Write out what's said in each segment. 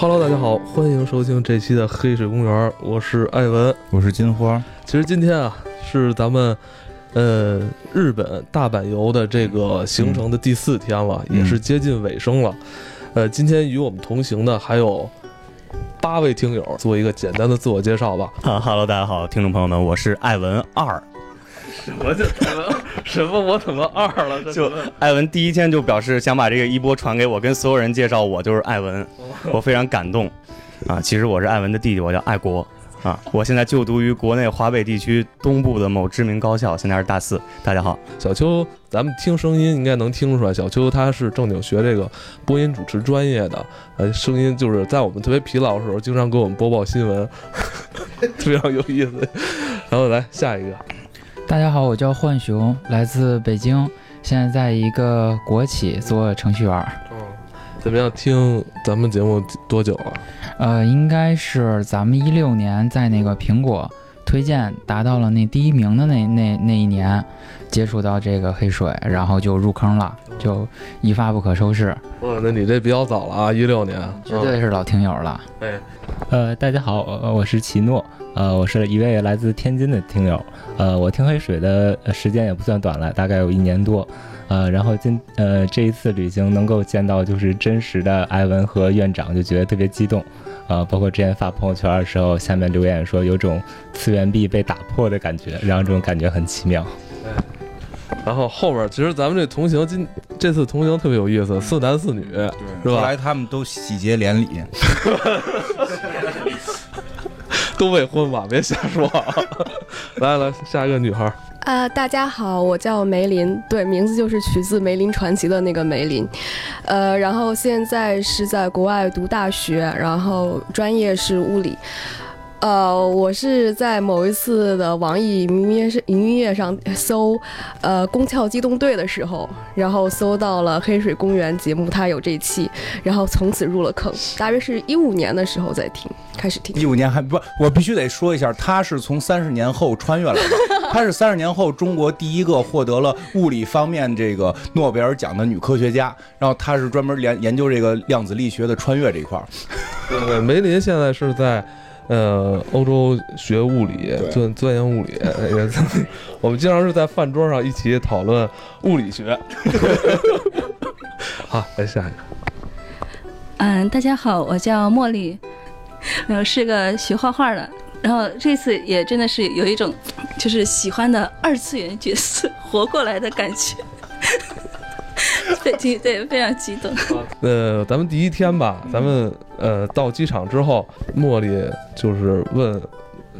Hello，大家好，欢迎收听这期的黑水公园，我是艾文，我是金花。其实今天啊，是咱们呃日本大阪游的这个行程的第四天了，嗯也是接近尾声了。呃，今天与我们同行的还有八位听友，做一个简单的自我介绍吧。啊哈喽，大家好，听众朋友们，我是艾文二。什么就什么什么？我怎么二了？就艾文第一天就表示想把这个一波传给我，跟所有人介绍我就是艾文，我非常感动。啊，其实我是艾文的弟弟，我叫爱国。啊，我现在就读于国内华北地区东部的某知名高校，现在是大四。大家好，小邱，咱们听声音应该能听出来，小邱他是正经学这个播音主持专业的，呃，声音就是在我们特别疲劳的时候，经常给我们播报新闻，非常有意思。然后来下一个，大家好，我叫浣熊，来自北京，现在在一个国企做程序员儿。怎么样？听咱们节目多久了？呃，应该是咱们一六年在那个苹果推荐达到了那第一名的那那那一年，接触到这个黑水，然后就入坑了，就一发不可收拾，哇，那你这比较早了啊，一六年，绝对是老听友了。嗯。哎，呃，大家好，呃我是奇诺，呃，我是一位来自天津的听友，呃，我听黑水的呃时间也不算短了，大概有一年多，呃，然后今呃这一次旅行能够见到就是真实的艾文和院长，就觉得特别激动，呃，包括之前发朋友圈的时候，下面留言说有种次元壁被打破的感觉，然后这种感觉很奇妙。然后后边其实咱们这同行今这次同行特别有意思，四男四女，是吧后来他们都喜结连理，都未婚吧？别瞎说啊！来来，下一个女孩，啊、大家好，我叫梅林，对，名字就是取自梅林传奇的那个梅林，呃，然后现在是在国外读大学，然后专业是物理。呃，我是在某一次的网易云音乐云音乐上搜，呃，《宫壳机动队》的时候，然后搜到了《黑水公园》节目，它有这期，然后从此入了坑。大约是一五年的时候在听，开始听。一五年还不，我必须得说一下，她是从三十年后穿越来的，她是三十年后中国第一个获得了物理方面这个诺贝尔奖的女科学家，然后她是专门研研究这个量子力学的穿越这一块儿。对对，梅林现在是在呃欧洲学物理，对钻钻研物理。也 我们经常是在饭桌上一起讨论物理学。好，来下一个。嗯，大家好，我叫茉莉，然后是个学画画的，然后这次也真的是有一种就是喜欢的二次元角色活过来的感觉，对，对对，非常激动。呃，咱们第一天吧，咱们呃到机场之后，茉莉就是问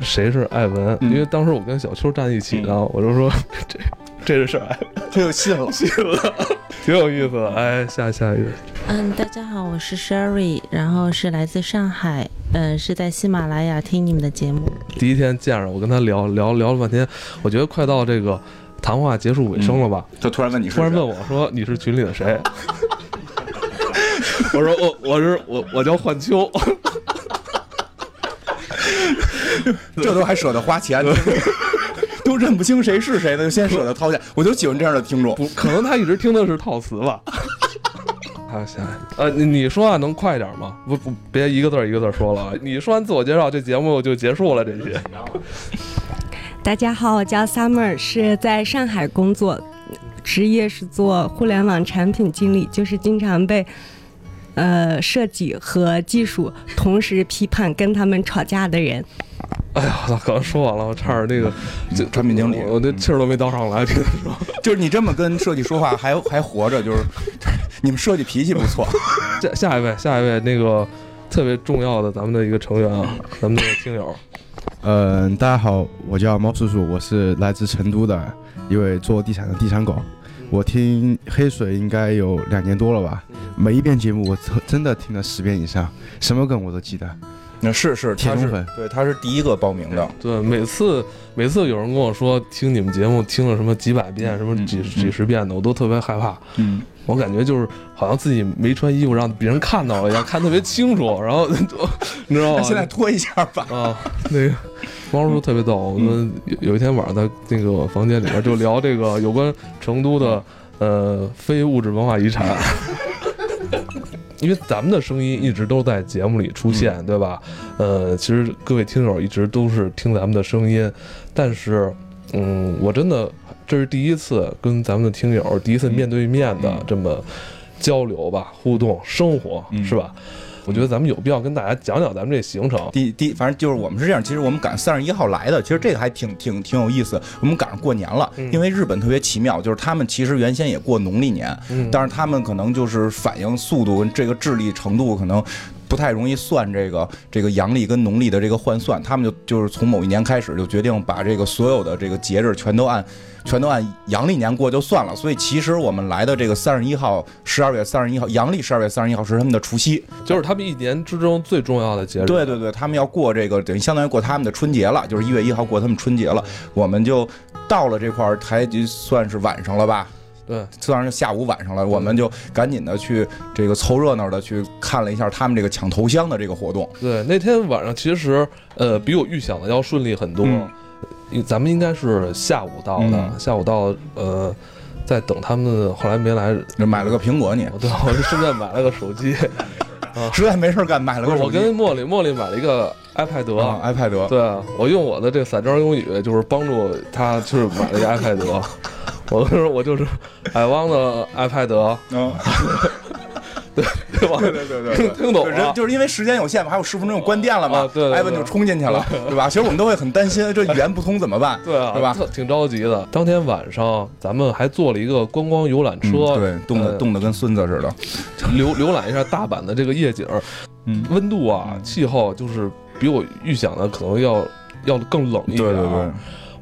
谁是艾文，嗯因为当时我跟小邱站一起呢，我就说这这是谁？这就信了，信了，挺有意思的。哎，下下一个。嗯，大家好，我是 Sherry，然后是来自上海，嗯，是在喜马拉雅听你们的节目。第一天见着我跟他聊聊聊了半天，我觉得快到这个谈话结束尾声了吧，就突然问你是突然问我说你是群里的谁？我说我我是我我叫幻秋，这都还舍得花钱，都认不清谁是谁呢，就先舍得掏钱。我就喜欢这样的听众。不可能他一直听的是套词吧？好，行，呃，你你说话能快点吗？不不，别一个字一个字说了啊！你说完自我介绍，这节目就结束了。这期大家好，我叫 Summer，是在上海工作，职业是做互联网产品经理，就是经常被呃设计和技术同时批判，跟他们吵架的人。哎呀，我操！刚说完了，我差点那个这产品经理我我那气儿都没倒上来。听说，就是你这么跟设计说话还还活着，就是 你们设计脾气不错。下下一位，下一位，那个特别重要的咱们的一个成员啊，咱们的听友，嗯，大家好，我叫猫叔叔，我是来自成都的一位做地产的地产狗。我听黑水应该有两年多了吧，每一遍节目我真真的听了十遍以上，什么梗我都记得。那是是，他是对，他是第一个报名的。对，每次每次有人跟我说听你们节目听了什么几百遍，什么几嗯几十遍的，我都特别害怕。嗯，我感觉就是好像自己没穿衣服让别人看到了一样，看特别清楚，然后 你知道吗？那现在脱一下吧。啊，那个猫叔特别逗，我们有有一天晚上在那个房间里边就聊这个有关成都的呃非物质文化遗产。因为咱们的声音一直都在节目里出现，对吧？呃，其实各位听友一直都是听咱们的声音，但是，嗯，我真的这是第一次跟咱们的听友第一次面对面的这么交流吧，互动生活，嗯是吧？我觉得咱们有必要跟大家讲讲咱们这行程。第第，反正就是我们是这样，其实我们赶三十一号来的，其实这个还挺挺挺有意思。我们赶上过年了，嗯因为日本特别奇妙，就是他们其实原先也过农历年，嗯但是他们可能就是反应速度跟这个智力程度可能。不太容易算这个这个阳历跟农历的这个换算，他们就就是从某一年开始就决定把这个所有的这个节日全都按全都按阳历年过就算了。所以其实我们来的这个三十一号，十二月三十一号，阳历十二月三十一号是他们的除夕，就是他们一年之中最重要的节日。对对对，他们要过这个，等于相当于过他们的春节了，就是一月一号过他们春节了。我们就到了这块儿，才就算是晚上了吧？对，算是下午晚上了，我们就赶紧的去这个凑热闹的去看了一下他们这个抢头香的这个活动。对，那天晚上其实呃比我预想的要顺利很多。咱们应该是下午到的，嗯下午到呃，在等他们，后来没来，买了个苹果你，对，我就顺便买了个手机。啊，实在没事干，买了个手机。我跟茉莉，茉莉买了一个 iPad，、啊，iPad，对我用我的这个散装英语，就是帮助他，就是买了一个 iPad。我说我就是海汪的 iPad，嗯，对对吧？对对对对，听懂了。就是因为时间有限嘛，还有十分钟就关店了嘛，啊对对对艾文就冲进去了，对吧？其实我们都会很担心，这语言不通怎么办？对啊，对吧？挺着急的。当天晚上，咱们还坐了一个观光游览车，嗯对，冻得呃冻得跟孙子似的。浏浏览一下大阪的这个夜景，嗯，温度啊，气候就是比我预想的可能要要更冷一点。对对对。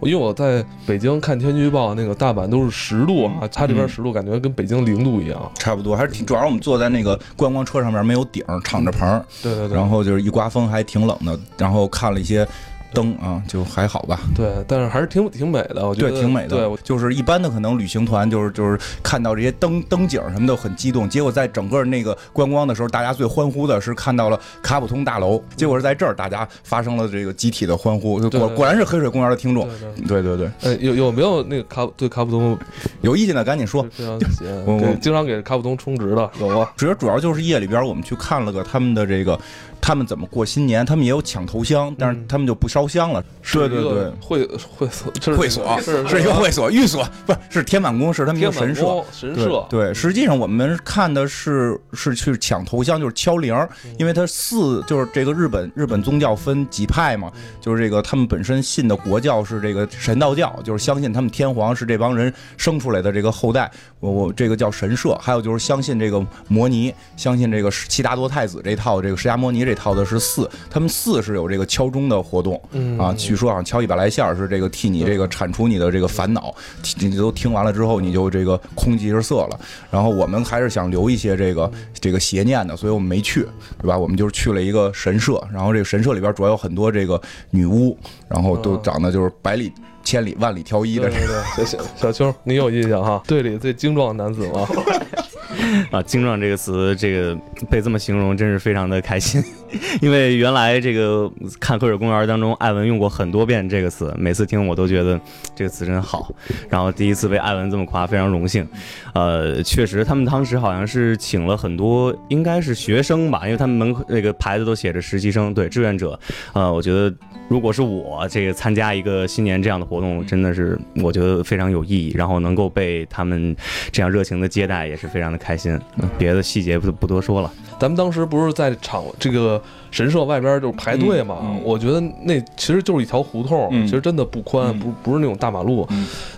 因为我在北京看天气预报，那个大阪都是十度啊，它这边十度，感觉跟北京零度一样。差不多，还是挺主要。我们坐在那个观光车上面，没有顶，敞着棚。对对对。然后就是一刮风还挺冷的，然后看了一些灯啊，就还好吧。对，但是还是挺挺美的，我觉得对挺美的。对，就是一般的可能旅行团就是就是看到这些灯灯景什么的很激动，结果在整个那个观光的时候，大家最欢呼的是看到了卡普通大楼，结果是在这儿大家发生了这个集体的欢呼，果果然是黑水公园的听众。对对对。呃，有有没有那个卡对卡普通 有意见的赶紧说。非常 喜欢，对，经常给卡普通充值的有啊？主要主要就是夜里边我们去看了个他们的这个。他们怎么过新年？他们也有抢头香，但是他们就不烧香了。对对对，会会所会所是是一个会所，寓所不是是天满宫，是他们一个神社。神社对，实际上我们看的是是去抢头香，就是敲铃，因为它四就是这个日本日本宗教分几派嘛，就是这个他们本身信的国教是这个神道教，就是相信他们天皇是这帮人生出来的这个后代，我我这个叫神社，还有就是相信这个摩尼，相信这个悉达多太子这套，这个释迦摩尼这。套的是四，他们四是有这个敲钟的活动，嗯、啊，据说好像敲一百来下是这个替你这个铲除你的这个烦恼，你都听完了之后你就这个空即是色了。然后我们还是想留一些这个这个邪念的，所以我们没去，对吧？我们就是去了一个神社，然后这个神社里边主要有很多这个女巫，然后都长得就是百里千里万里挑一的。对对对，小小秋，你有印象哈？队里最精壮的男子吗？啊，精壮这个词，这个被这么形容，真是非常的开心。因为原来这个看《黑水公园》当中，艾文用过很多遍这个词，每次听我都觉得这个词真好。然后第一次被艾文这么夸，非常荣幸。呃，确实，他们当时好像是请了很多，应该是学生吧，因为他们门口那个牌子都写着实习生，对，志愿者。呃，我觉得如果是我这个参加一个新年这样的活动，真的是我觉得非常有意义。然后能够被他们这样热情的接待，也是非常的开心。别的细节不不多说了。咱们当时不是在场这个神社外边就排队嘛？嗯嗯、我觉得那其实就是一条胡同，嗯、其实真的不宽，嗯、不不是那种大马路。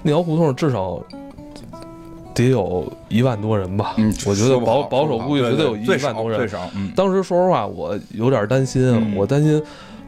那条胡同至少得有一万多人吧？嗯，我觉得保保守估计绝对有一万多人。最少，嗯。当时说实话，我有点担心，我担心。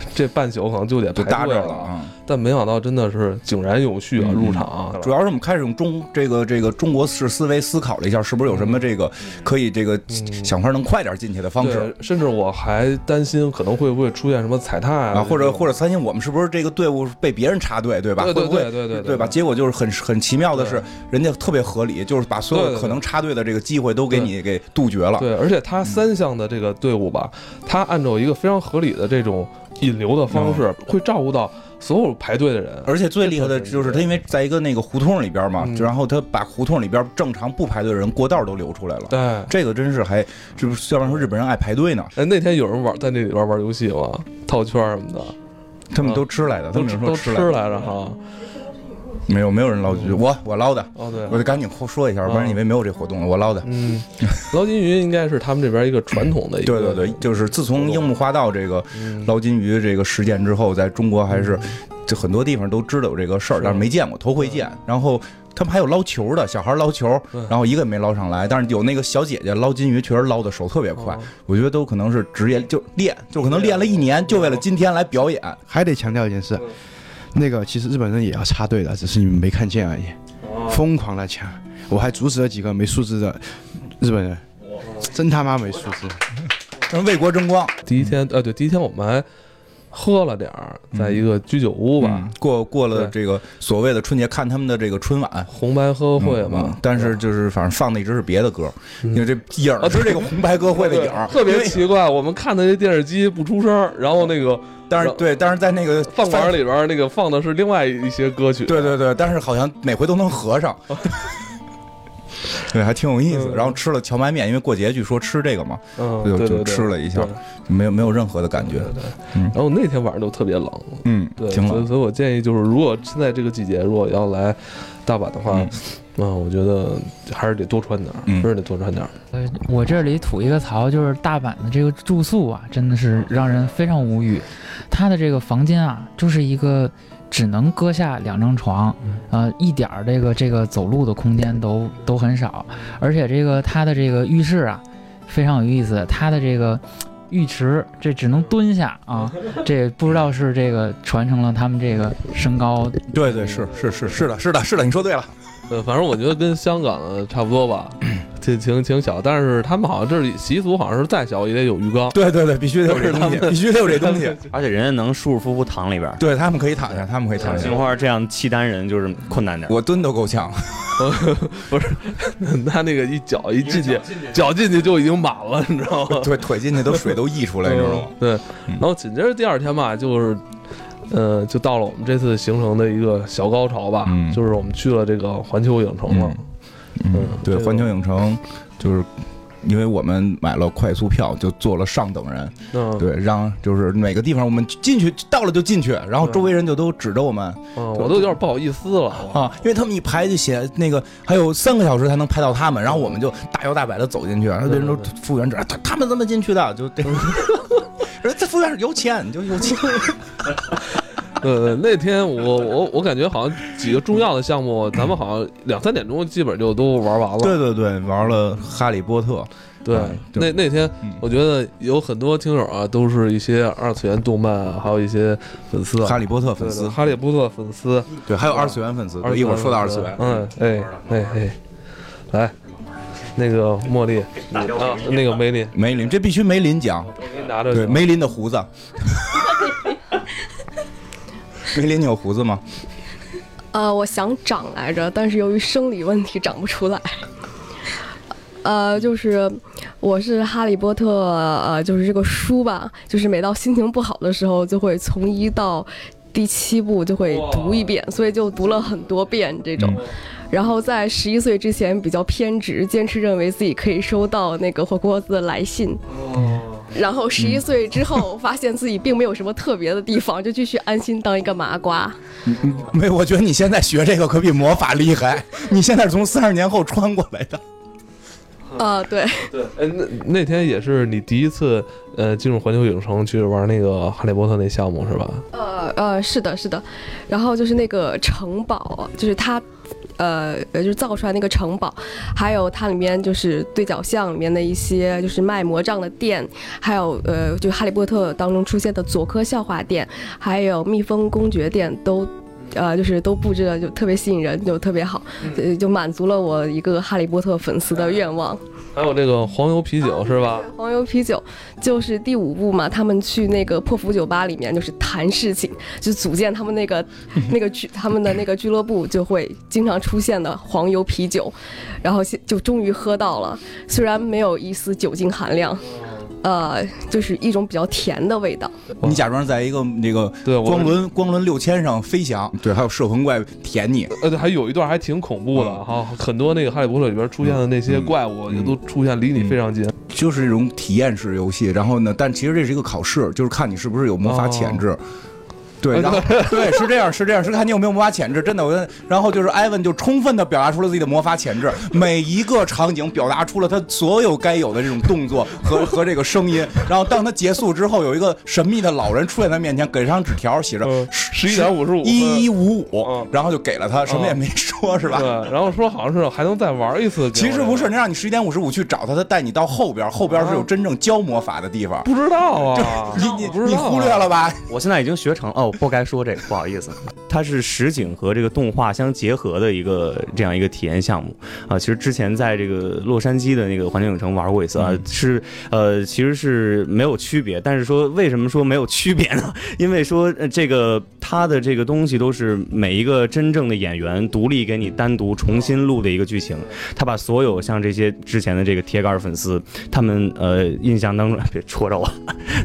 这半宿可能就得搭着了，啊、但没想到真的是井然有序啊！入场，主要是我们开始用中这个这个中国式思维思考了一下，是不是有什么这个可以这个想法能快点进去的方式？甚至我还担心可能会不会出现什么踩踏啊，或者或者担心我们是不是这个队伍被别人插队，对吧？对对对对对对吧？结果就是很很奇妙的是，人家特别合理，就是把所有可能插队的这个机会都给你给杜绝了。对，而且他三项的这个队伍吧，他按照一个非常合理的这种。引流的方式会照顾到所有排队的人，而且最厉害的就是他，因为在一个那个胡同里边嘛，嗯然后他把胡同里边正常不排队的人过道都留出来了。对。这个真是还，这不是要不然说日本人爱排队呢？哎，那天有人玩在那里边玩游戏吗？套圈什么的，他们都吃来的，他们说都吃都吃来的。吃来着哈。没有没有人捞金鱼，我我捞的，哦，对，我得赶紧说一下，不然以为没有这活动了，我捞的。嗯，捞金鱼应该是他们这边一个传统的一个，对对对，就是自从樱木花道这个嗯。捞金鱼这个事件之后，在中国还是就很多地方都知道有这个事儿，但是没见过，头回见。然后他们还有捞球的，小孩捞球，然后一个也没捞上来，但是有那个小姐姐捞金鱼，确实捞的手特别快哦。我觉得都可能是职业，就练，就可能练了一年，就为了今天来表演。还得强调一件事，那个其实日本人也要插队的，只是你们没看见而已，哦。疯狂的抢，我还阻止了几个没素质的日本人，真他妈没素质。让为国争光。第一天，呃，对，第一天我们还喝了点儿，在一个居酒屋吧。嗯，过过了这个所谓的春节，看他们的这个春晚。红白歌会嗯嘛，但是就是反正放的一直是别的歌，因为这影儿是这个红白歌会的影儿，特别奇怪。我们看的这电视机不出声，然后那个但是对，但是在那个饭馆里边那个放的是另外一些歌曲，对对对，但是好像每回都能合上，对，还挺有意思。嗯然后吃了荞麦面，因为过节据说吃这个嘛，嗯，就就吃了一下对没有没有任何的感觉对，对。嗯然后那天晚上都特别冷，嗯，对，挺冷。所以所以我建议就是，如果现在这个季节如果要来大阪的话，嗯啊，我觉得还是得多穿点儿，嗯是得多穿点儿。呃，我这里吐一个槽，就是大阪的这个住宿啊，真的是让人非常无语。他的这个房间啊，就是一个只能搁下两张床，呃，一点儿这个这个走路的空间都都很少，而且这个它的这个浴室啊，非常有意思，它的这个。浴池这只能蹲下啊，这不知道是这个传承了他们这个身高对对是是是是的是的是的，你说对了。呃，反正我觉得跟香港的差不多吧，挺挺挺小，但是他们好像这里习俗好像是再小也得有浴缸。对对对，必须得有这东西，必须得有这东西。而且人家能舒舒服服躺里边儿。对他们可以躺下，他们可以躺下杏。花这样契丹人就是困难点儿。我蹲都够呛，不是 他那个一脚一进去，脚进去就已经满了，你知道吗？对腿进去都水都溢出来，你知道吗？对，然后紧接着第二天吧，就是，呃，就到了我们这次行程的一个小高潮吧，嗯就是我们去了这个环球影城了。嗯，对，环球影城就是。因为我们买了快速票，就做了上等人，嗯，对，让就是每个地方我们进去到了就进去，然后周围人就都指着我们嗯，我都有点不好意思了。啊，因为他们一排就写那个还有三个小时才能排到他们，然后我们就大摇大摆的走进去，然后别人都服务员指他他们怎么进去的，就这 人这服务员有钱你就有钱，呃，那天我我我感觉好像几个重要的项目，咱们好像两三点钟基本就都玩完了。对对对，玩了哈利波特，对那那天嗯我觉得有很多听友啊，都是一些二次元动漫啊，还有一些粉丝啊，哈利波特粉丝，哈利波特粉丝，对，还有二次元粉丝，一会儿说到二次元，嗯，哎哎哎，来，那个茉莉啊，那个梅林，梅林，这必须梅林讲，我给你拿着对，梅林的胡子。梅林，你有胡子吗？呃，我想长来着，但是由于生理问题长不出来。呃，就是我是哈利波特，呃，就是这个书吧，就是每到心情不好的时候，就会从一到第七部就会读一遍，所以就读了很多遍这种。然后在十一岁之前比较偏执，坚持认为自己可以收到那个火锅子的来信。然后十一岁之后，发现自己并没有什么特别的地方，就继续安心当一个麻瓜。没，我觉得你现在学这个可比魔法厉害。你现在是从三十年后穿过来的。啊、对，对，哎，那那天也是你第一次呃进入环球影城去玩那个哈利波特那项目是吧？呃呃，是的，是的。然后就是那个城堡，就是它。呃呃，就是造出来那个城堡，还有它里面就是对角巷里面的一些就是卖魔杖的店，还有呃，就哈利波特当中出现的佐科笑话店，还有蜜蜂公爵店都。呃，就是都布置的就特别吸引人，就特别好，呃就满足了我一个哈利波特粉丝的愿望。还有这个黄油啤酒是吧？黄油啤酒就是第五部嘛，他们去那个破釜酒吧里面就是谈事情，就组建他们那个 那个俱他们的那个俱乐部，就会经常出现的黄油啤酒，然后现就终于喝到了，虽然没有一丝酒精含量，呃，就是一种比较甜的味道。你假装在一个那个光轮光轮六千上飞翔，对，还有摄魂怪舔你，呃，对还有一段还挺恐怖的哈，很多那个《哈利波特》里边出现的那些怪物也都出现离你非常近。就是这种体验式游戏。然后呢，但其实这是一个考试，就是看你是不是有魔法潜质。对，然后对是这样，是这样，是看你有没有魔法潜质。真的，我跟然后就是艾文就充分的表达出了自己的魔法潜质，每一个场景表达出了他所有该有的这种动作和和这个声音。然后当他结束之后，有一个神秘的老人出现在面前，给了张纸条，写着十一点五十五，一一五五，然后就给了他，什么也没说，是吧？对，然后说好像是还能再玩一次。其实不是，那让你十一点五十五去找他，他带你到后边，后边是有真正教魔法的地方。不知道啊，你你你忽略了吧？我现在已经学成哦，不该说这个，不好意思。它是实景和这个动画相结合的一个这样一个体验项目啊。其实之前在这个洛杉矶的那个环球影城玩过一次啊，是呃其实是没有区别。但是说为什么说没有区别呢？因为说这个它的这个东西都是每一个真正的演员独立给你单独重新录的一个剧情。他把所有像这些之前的这个铁杆粉丝，他们呃印象当中 别戳着我，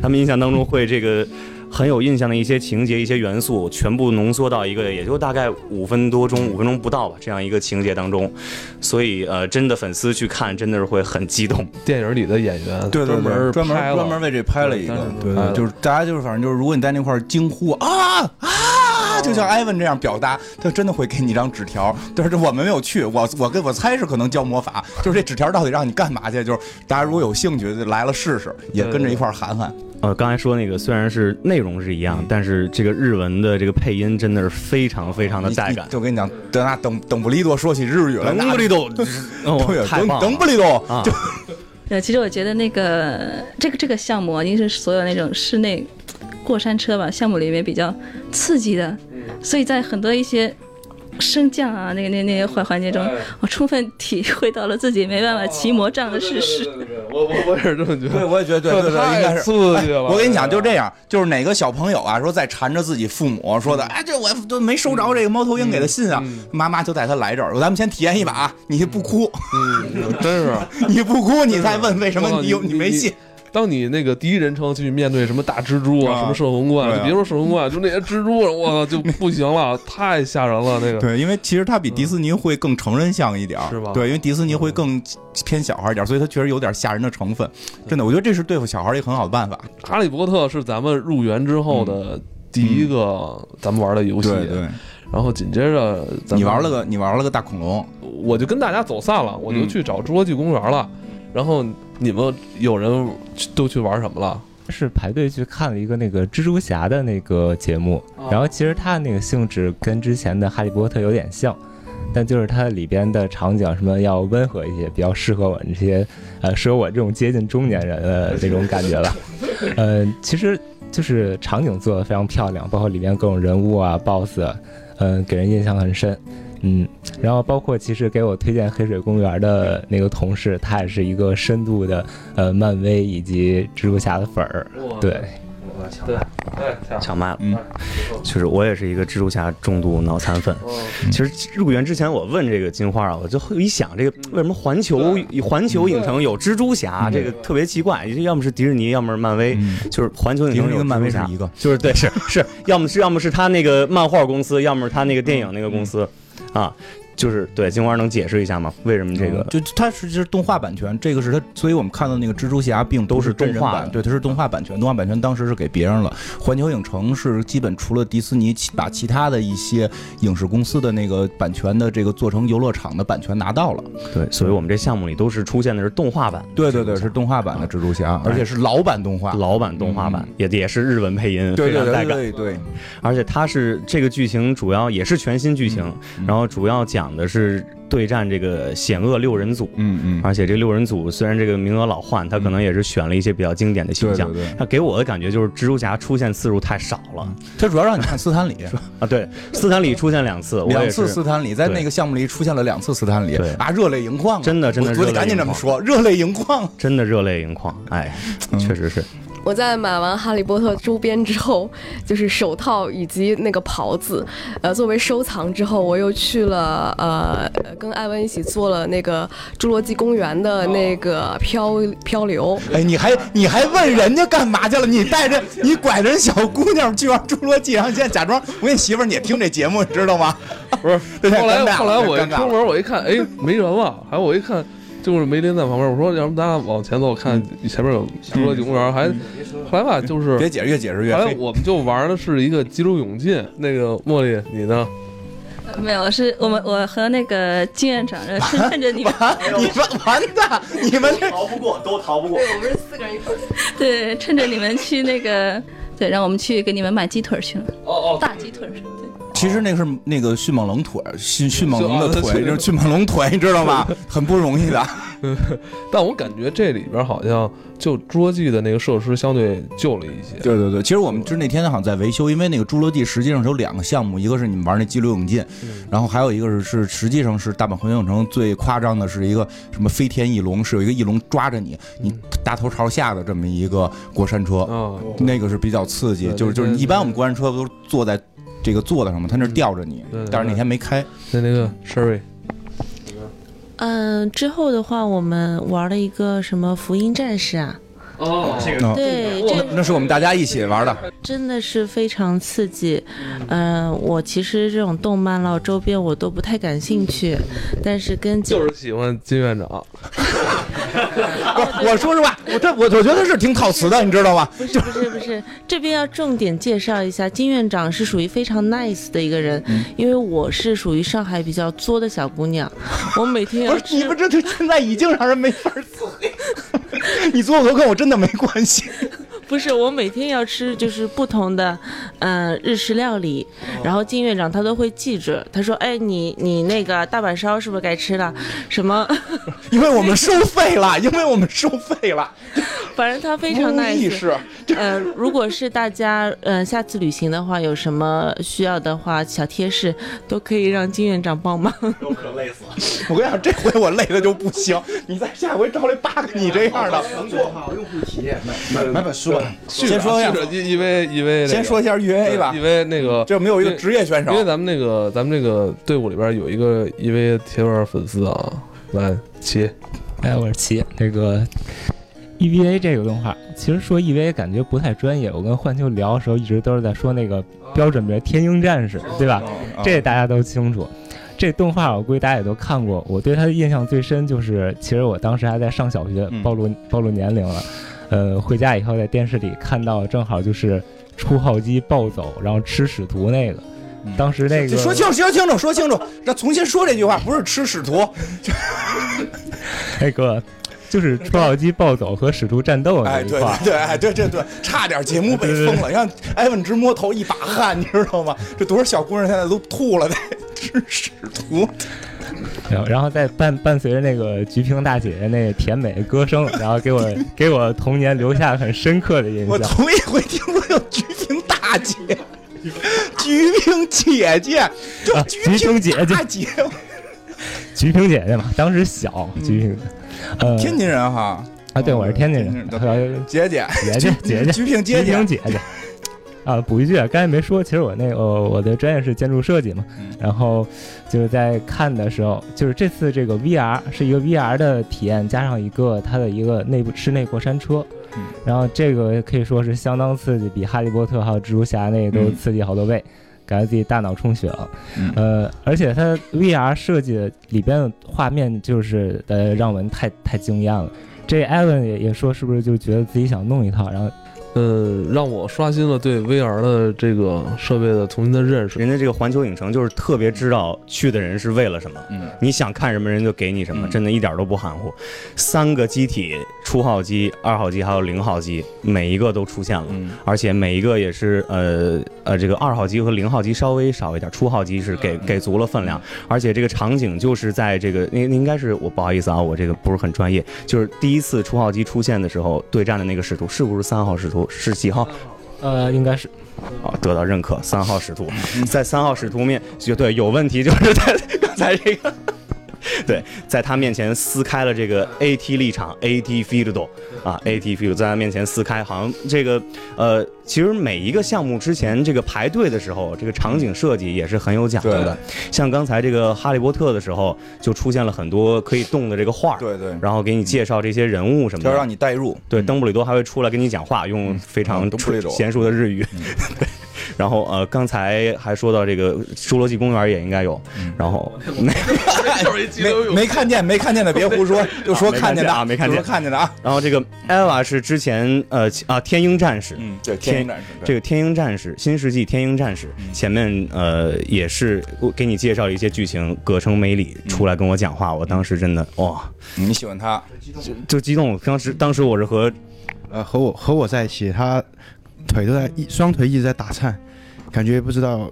他们印象当中会这个。很有印象的一些情节、一些元素，全部浓缩到一个，也就大概五分多钟、五分钟不到吧，这样一个情节当中。所以，呃，真的粉丝去看，真的是会很激动。电影里的演员，对对对，专门专门为这拍了一个，对对，就是大家就是反正就是，如果你在那块惊呼啊啊，就像艾文这样表达，他真的会给你一张纸条。但是我们没有去，我我跟我猜是可能教魔法，就是这纸条到底让你干嘛去？就是大家如果有兴趣来了试试，也跟着一块喊喊。呃，刚才说那个虽然是内容是一样，但是这个日文的这个配音真的是非常非常的带感。就跟你讲，等啊等等不利多说起日语了，等不利多，等不利多啊！对，其实我觉得那个这个这个项目，应该是所有那种室内过山车吧项目里面比较刺激的，所以在很多一些。升降啊，那个那那些环环节中，我充分体会到了自己没办法骑魔杖的事实。我我我也是这么觉得。对，我也觉得对对对，应该是刺激了。我跟你讲，就这样，就是哪个小朋友啊，说在缠着自己父母说的，哎，这我都没收着这个猫头鹰给的信啊，妈妈就带他来这儿，咱们先体验一把，你不哭，嗯，真是，你不哭，你再问为什么你有你没信。当你那个第一人称去面对什么大蜘蛛啊，什么摄魂怪，就别说摄魂怪，就那些蜘蛛，我操就不行了，太吓人了。那个 对，因为其实它比迪士尼会更成人向一点，是吧？对，因为迪士尼会更偏小孩一点，所以它确实有点吓人的成分。真的，我觉得这是对付小孩一个很好的办法。哈利波特是咱们入园之后的第一个咱们玩的游戏，对对。然后紧接着你玩了个你玩了个大恐龙，我就跟大家走散了，我就去找侏罗纪公园了。然后你们有人都去玩什么了？是排队去看了一个那个蜘蛛侠的那个节目。然后其实它那个性质跟之前的哈利波特有点像，但就是它里边的场景什么要温和一些，比较适合我们这些呃适合我这种接近中年人的 那种感觉了。呃，其实就是场景做的非常漂亮，包括里面各种人物啊、BOSS，嗯，给人印象很深。嗯，然后包括其实给我推荐黑水公园的那个同事，他也是一个深度的呃漫威以及蜘蛛侠的粉儿，对。对，抢麦了。嗯，就是我也是一个蜘蛛侠重度脑残粉。其实入园之前，我问这个金花啊，我就一想，这个为什么环球环球影城有蜘蛛侠？这个特别奇怪，要么是迪士尼，要么是漫威。就是环球影城跟漫威是一个，就是对，是是，要么是要么是他那个漫画公司，要么是他那个电影那个公司，啊。就是对金花能解释一下吗？为什么这个？就它实际是动画版权，这个是它，所以我们看到那个蜘蛛侠并都是动画版，对，它是动画版权，动画版权当时是给别人了。环球影城是基本除了迪士尼，把其他的一些影视公司的那个版权的这个做成游乐场的版权拿到了。对，所以我们这项目里都是出现的是动画版。对对对，是动画版的蜘蛛侠，而且是老版动画，老版动画版也也是日文配音，对对对对对。而且它是这个剧情主要也是全新剧情，然后主要讲的是。对战这个险恶六人组，嗯嗯，而且这六人组虽然这个名额老换，他可能也是选了一些比较经典的形象。他给我的感觉就是蜘蛛侠出现次数太少了。他主要让你看斯坦李 啊，对，斯坦李出现两次，两次斯坦李在那个项目里出现了两次斯坦李，对啊，热泪盈眶，真的真的，我得赶紧这么说，热泪盈眶，真的热泪盈眶，哎，确实是。我在买完哈利波特周边之后，就是手套以及那个袍子，呃，作为收藏之后，我又去了呃，跟艾文一起做了那个侏罗纪公园的那个漂漂流。哎，你还你还问人家干嘛去了？你带着你拐着人小姑娘去玩侏罗纪，然后现在假装我跟你媳妇儿你也听这节目，你知道吗？不是，后来后来我出门我一看，哎，没人了，还有我一看。就是梅林在旁边，我说要不咱俩往前走，看前面有侏罗纪公园，还后来吧，就是别解释越解释越黑。后来我们就玩的是一个激流勇进。那个茉莉，你呢？没有，是我们我和那个金院长是趁 趁着你们你们完蛋，你们这逃不过，都逃不过。对，我们是四个人一块儿。对，趁着你们去那个，对，让我们去给你们买鸡腿去了。哦哦，大鸡腿。对。其实那个是那个迅猛龙腿，迅迅猛龙的腿，就是迅猛龙腿，你知道吗？很不容易的。但我感觉这里边好像就侏罗纪的那个设施相对旧了一些。对对对，其实我们就是那天好像在维修，因为那个侏罗纪实际上是有两个项目，一个是你们玩那激流勇进，然后还有一个是是实际上是大阪环球影城最夸张的是一个什么飞天翼龙，是有一个翼龙抓着你，你大头朝下的这么一个过山车，哦那个是比较刺激，就是就是一般我们过山车都是坐在这个坐在上面，他那儿吊着你但是那天没开。那那个 Sherry，嗯，之后的话，我们玩了一个什么福音战士啊？哦，这个对，这那是我们大家一起玩的，真的是非常刺激。嗯、我其实这种动漫了周边我都不太感兴趣，但是跟就是喜欢金院长。我说实话，我这我我觉得是挺套词的，你知道吧？不是不是不是，这边要重点介绍一下，金院长是属于非常 nice 的一个人，因为我是属于上海比较作的小姑娘，我每天要不是你吃们这这现在已经让人没法自黑。你做不做跟我真的没关系。不是，我每天要吃就是不同的，嗯、日式料理，然后金院长他都会记着，他说，哎，你你那个大阪烧是不是该吃了？什么？因为我们收费了，因为我们收费了，反正他非常服务 nice。意识。呃，如果是大家呃下次旅行的话，有什么需要的话，小贴士都可以让金院长帮忙。我可累死了。我跟你讲，这回我累的就不行，你再下回招来八个你这样的。能做好用户体验，买买买本书吧。先说一下，一一位一位，先说一下 UA 吧因。为那个这没有一个职业选手因，为咱们那个咱们这个队伍里边有一个 EV 铁粉粉丝啊，来七，哎，我是齐。那个 EVA 这个动画，其实说 EVA 感觉不太专业。我跟幻秋聊的时候，一直都是在说那个标准名《天鹰战士》，对吧？啊这大家都清楚。这动画我估计大家也都看过。我对它的印象最深就是，其实我当时还在上小学嗯，暴露暴露年龄了。呃，回家以后在电视里看到，正好就是初号机暴走，然后吃使徒那个。当时那个说清楚，说清楚，说清楚，那重新说这句话，不是吃使徒，那个就是初号机暴走和使徒战斗那哎，一块儿。对对对，哎，对对对，差点节目被封了，让艾文直摸头一把汗，你知道吗？这多少小姑娘现在都吐了，得吃使徒。然后然后再伴伴随着那个菊萍大姐姐那甜美的歌声，然后给我 给我童年留下很深刻的印象我象。头一回听说有菊萍大姐，菊萍姐姐，就啊菊菊萍姐姐大姐 菊萍姐姐嘛，当时小菊萍，呃，天津人哈，啊，对，我是天津人，呃姐姐，姐姐姐姐菊萍姐姐菊萍，姐姐。啊，补一句啊，刚才没说，其实我那个、呃我的专业是建筑设计嘛，嗯然后就是在看的时候，就是这次这个 VR 是一个 VR 的体验，加上一个它的一个内部室内过山车，嗯然后这个可以说是相当刺激，比哈利波特还有蜘蛛侠那个都嗯刺激好多倍，感觉自己大脑充血了。嗯呃，而且它 VR 设计的里边的画面就是呃让我们太太惊艳了。这艾伦也也说，是不是就觉得自己想弄一套，然后呃，让我刷新了对 VR 的这个设备的重新的认识。人家这个环球影城就是特别知道去的人是为了什么，嗯你想看什么人就给你什么，嗯真的一点都不含糊。三个机体，初号机、二号机还有零号机，每一个都出现了。嗯而且每一个也是呃呃，这个二号机和零号机稍微少一点，初号机是给给足了分量，而且这个场景就是在这个应应该是我不好意思啊，我这个不是很专业，就是第一次初号机出现的时候对战的那个使徒是不是三号使徒？是几号？呃应该是啊，得到认可，三号使徒在三号使徒面就对有问题，就是在刚才这个 对，在他面前撕开了这个 AT 立场 AT field 啊 AT field 在他面前撕开，好像这个呃，其实每一个项目之前这个排队的时候，这个场景设计也是很有讲究的。像刚才这个哈利波特的时候，就出现了很多可以动的这个画，对对，然后给你介绍这些人物什么的，要让你代入。对，邓布利多还会出来跟你讲话，用非常娴熟的日语。对。然后呃，刚才还说到这个侏罗纪公园也应该有，然后 没没没看见没看见的别胡说，就说看见的啊，没看见看见的啊。然后这个艾娃是之前呃啊天鹰战士，嗯，对天鹰战士，这个天鹰战士新世纪天鹰战士前面呃也是我给你介绍一些剧情，葛城美里出来跟我讲话，我当时真的哇，你喜欢他就就激动，当时当时我是和呃和我和我在一起，他。腿都在一双腿一直在打颤，感觉不知道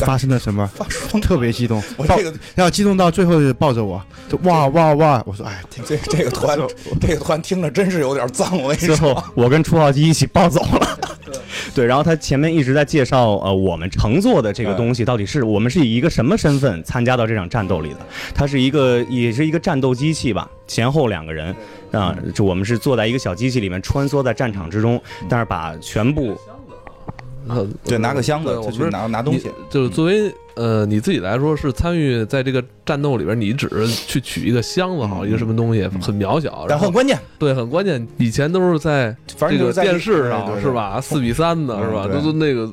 发生了什么，特别激动。我这个要激动到最后就抱着我，就哇哇哇！我说哎，这这个团 这个团听着真是有点脏。我跟你说，最后我跟初号机一起抱走了。对，然后他前面一直在介绍呃我们乘坐的这个东西到底是我们是以一个什么身份参加到这场战斗里的？它是一个也是一个战斗机器吧，前后两个人。啊，就我们是坐在一个小机器里面穿梭在战场之中，但是把全部，呃，对，拿个箱子，我去拿拿东西。就是作为呃你自己来说，是参与在这个战斗里边，你只是去取一个箱子，好一个什么东西，很渺小，但很关键。对，很关键。以前都是在这个电视上是吧？四比三的是吧？都都那个。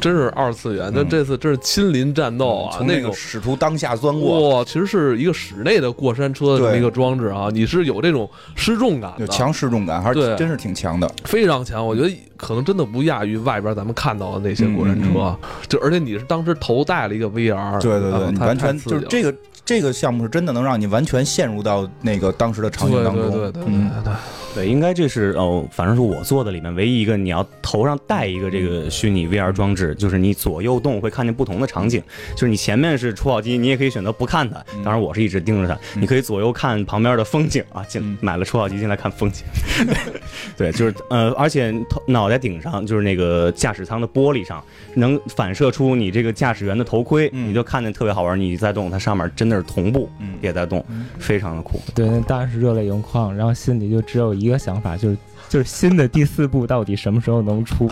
真是二次元，但这次真是亲临战斗啊！那个使徒当下钻过，哇，其实是一个室内的过山车的这么一个装置啊，你是有这种失重感，有强失重感，还是真是挺强的，非常强。我觉得可能真的不亚于外边咱们看到的那些过山车，就而且你是当时头戴了一个 VR，对对对，你完全就是这个这个项目是真的能让你完全陷入到那个当时的场景当中，对对对对。对，应该这是哦，反正是我做的里面唯一一个你要头上戴一个这个虚拟 VR 装置，就是你左右动会看见不同的场景。就是你前面是初号机，你也可以选择不看它。当然我是一直盯着它，你可以左右看旁边的风景啊。进买了初号机进来看风景。对，就是呃，而且头脑袋顶上就是那个驾驶舱的玻璃上能反射出你这个驾驶员的头盔，你就看见特别好玩。你在动，它上面真的是同步也在动，非常的酷。对，那当然是热泪盈眶，然后心里就只有一。一个想法就是，就是新的第四部到底什么时候能出？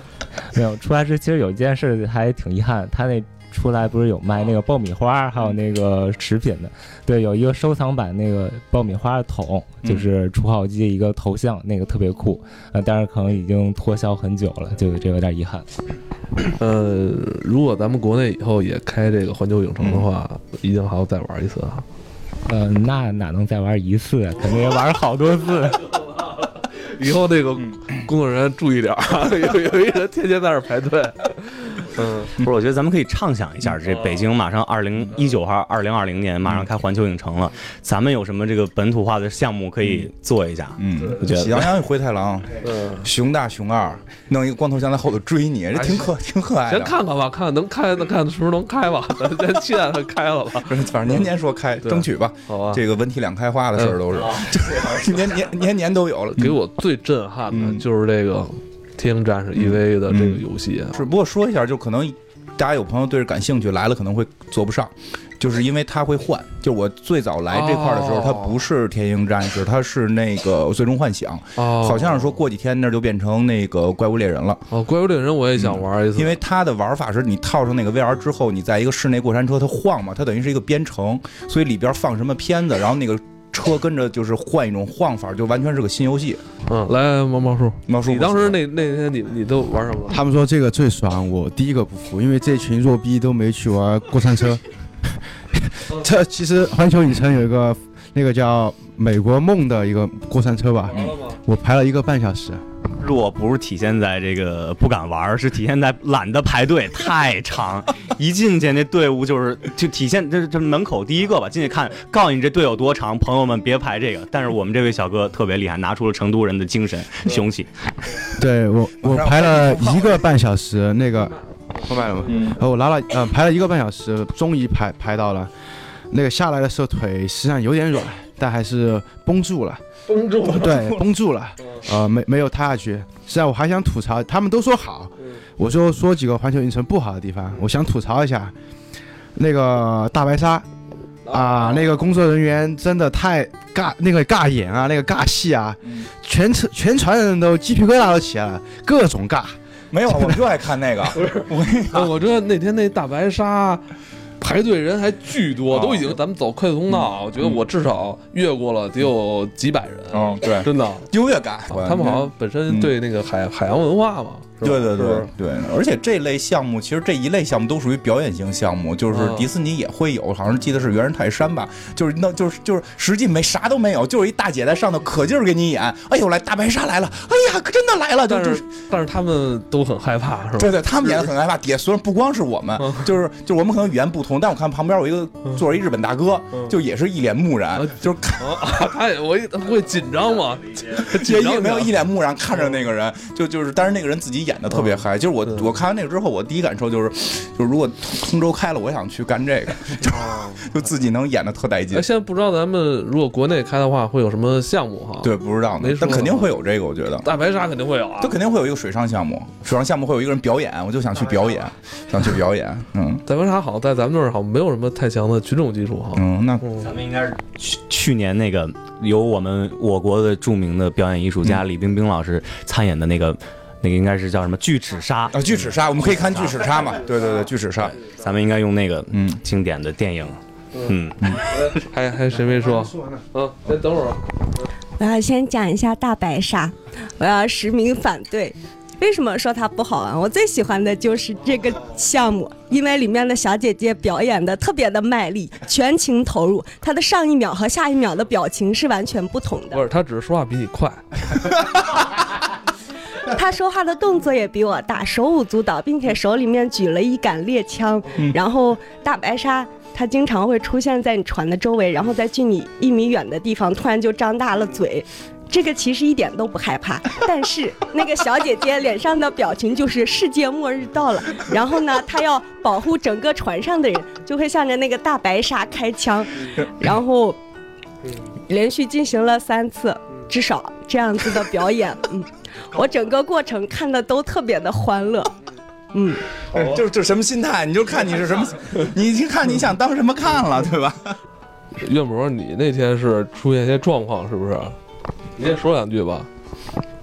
没有出来之，其实有一件事还挺遗憾，他那出来不是有卖那个爆米花，还有那个食品的，对，有一个收藏版那个爆米花的桶，就是初号机一个头像，那个特别酷，呃，但是可能已经脱销很久了，就这有点遗憾。呃，如果咱们国内以后也开这个环球影城的话，一定还要再玩一次啊。呃，那哪能再玩一次啊？肯定要玩好多次。以后那个工作人员注意点啊，有有一人天天在那排队。嗯，不是，我觉得咱们可以畅想一下，这北京马上二零一九还是二零二零年马上开环球影城了，咱们有什么这个本土化的项目可以做一下？嗯，我觉得喜羊羊与灰太狼，嗯，熊大熊二，弄一个光头强在后头追你，这挺可挺可爱的。先看看吧，看看能开，能看什么时候能开吧，咱先期待它开了吧。反正年年说开，争取吧。好吧，这个文体两开花的事儿都是，年年年年都有了。给我最震撼的就是这个。天鹰战士 EV 的这个游戏，只不过说一下，就可能大家有朋友对这感兴趣，来了可能会坐不上，就是因为它会换。就我最早来这块的时候，它不是天鹰战士，它是那个最终幻想，好像是说过几天那就变成那个怪物猎人了。哦，怪物猎人我也想玩一次，因为它的玩法是你套上那个 VR 之后，你在一个室内过山车，它晃嘛，它等于是一个编程，所以里边放什么片子，然后那个。车跟着就是换一种晃法，就完全是个新游戏。嗯，来毛毛叔，毛叔，你当时那那天你你都玩什么？他们说这个最爽，我第一个不服，因为这群弱逼都没去玩过山车。这其实环球影城有一个那个叫美国梦的一个过山车吧，我排了一个半小时。弱不是体现在这个不敢玩，是体现在懒得排队太长。一进去那队伍就是就体现这这门口第一个吧，进去看告诉你这队有多长，朋友们别排这个。但是我们这位小哥特别厉害，拿出了成都人的精神雄起。对我我排了一个半小时，那个后面了吗？嗯。我拿了呃排了一个半小时，终于排排到了。那个下来的时候腿实际上有点软，但还是绷住了。绷住了，对，绷住了，呃，没没有塌下去。实际上我还想吐槽，他们都说好，我说说几个环球影城不好的地方，我想吐槽一下，那个大白鲨，啊，那个工作人员真的太尬，那个尬演啊，那个尬戏啊，嗯。全车全船人都鸡皮疙瘩都起来了，各种尬。没有，我就爱看那个。我跟你哎，讲，我觉得那天那大白鲨排队人还巨多，哦都已经咱们走快速通道，我觉得我至少越过了得有几百人，嗯，对，真的。优越感。他们好像本身对那个海海洋文化嘛，是吧？对对对对，而且这类项目其实这一类项目都属于表演型项目，就是嗯。迪士尼也会有，好像记得是猿人泰山吧，就是那就是就是实际没啥都没有，就是一大姐在上头可劲儿给你演，哎呦来大白鲨来了，哎呀可真的来了，就就是是但是他们都很害怕，是吧？对对，他们演的很害怕，底下虽然不光是我们，就是就是我们可能语言不同，但我看旁边有一个坐着一日本大哥，就也是一脸木然，就是看啊，他也我他会紧张吗？也没有一脸木然看着那个人，就就是，但是那个人自己演的特别嗨。就是我我看完那个之后，我第一感受就是，就是如果通州开了，我想去干这个，就就自己能演的特带劲哎，。现在不知道咱们如果国内开的话，会有什么项目哈？，对，不知道呢但肯定会有这个，我觉得。大白鲨肯定会有啊它。肯定会有一个水上项目，水上项目会有一个人表演，我就想去表演，想去表演，嗯 大白鲨好像在咱们这儿好像没有什么太强的群众基础哈。嗯，那嗯咱们应该是去去年那个由我们我国的著名的表演艺术家李冰冰老师参演的那个，那个应该是叫什么巨齿鲨啊，巨齿鲨，我们可以看巨齿鲨嘛？对对对，巨齿鲨，咱们应该用那个嗯，经典的电影，嗯，还还谁没说？嗯，先等会儿。我要先讲一下大白鲨，我要实名反对。为什么说它不好玩？我最喜欢的就是这个项目，因为里面的小姐姐表演的特别的卖力，全情投入，她的上一秒和下一秒的表情是完全不同的不。是，她只是说话比你快。他说话的动作也比我大，手舞足蹈，并且手里面举了一杆猎枪。然后大白鲨它经常会出现在你船的周围，然后在距你一米远的地方突然就张大了嘴。这个其实一点都不害怕，但是那个小姐姐脸上的表情就是世界末日到了。然后呢，她要保护整个船上的人，就会向着那个大白鲨开枪，然后连续进行了三次，至少这样子的表演，嗯。我整个过程看的都特别的欢乐，嗯，就是就什么心态，你就看你是什么，你一看你想当什么看了，对吧？岳博，你那天是出现一些状况，是不是？你先说两句吧。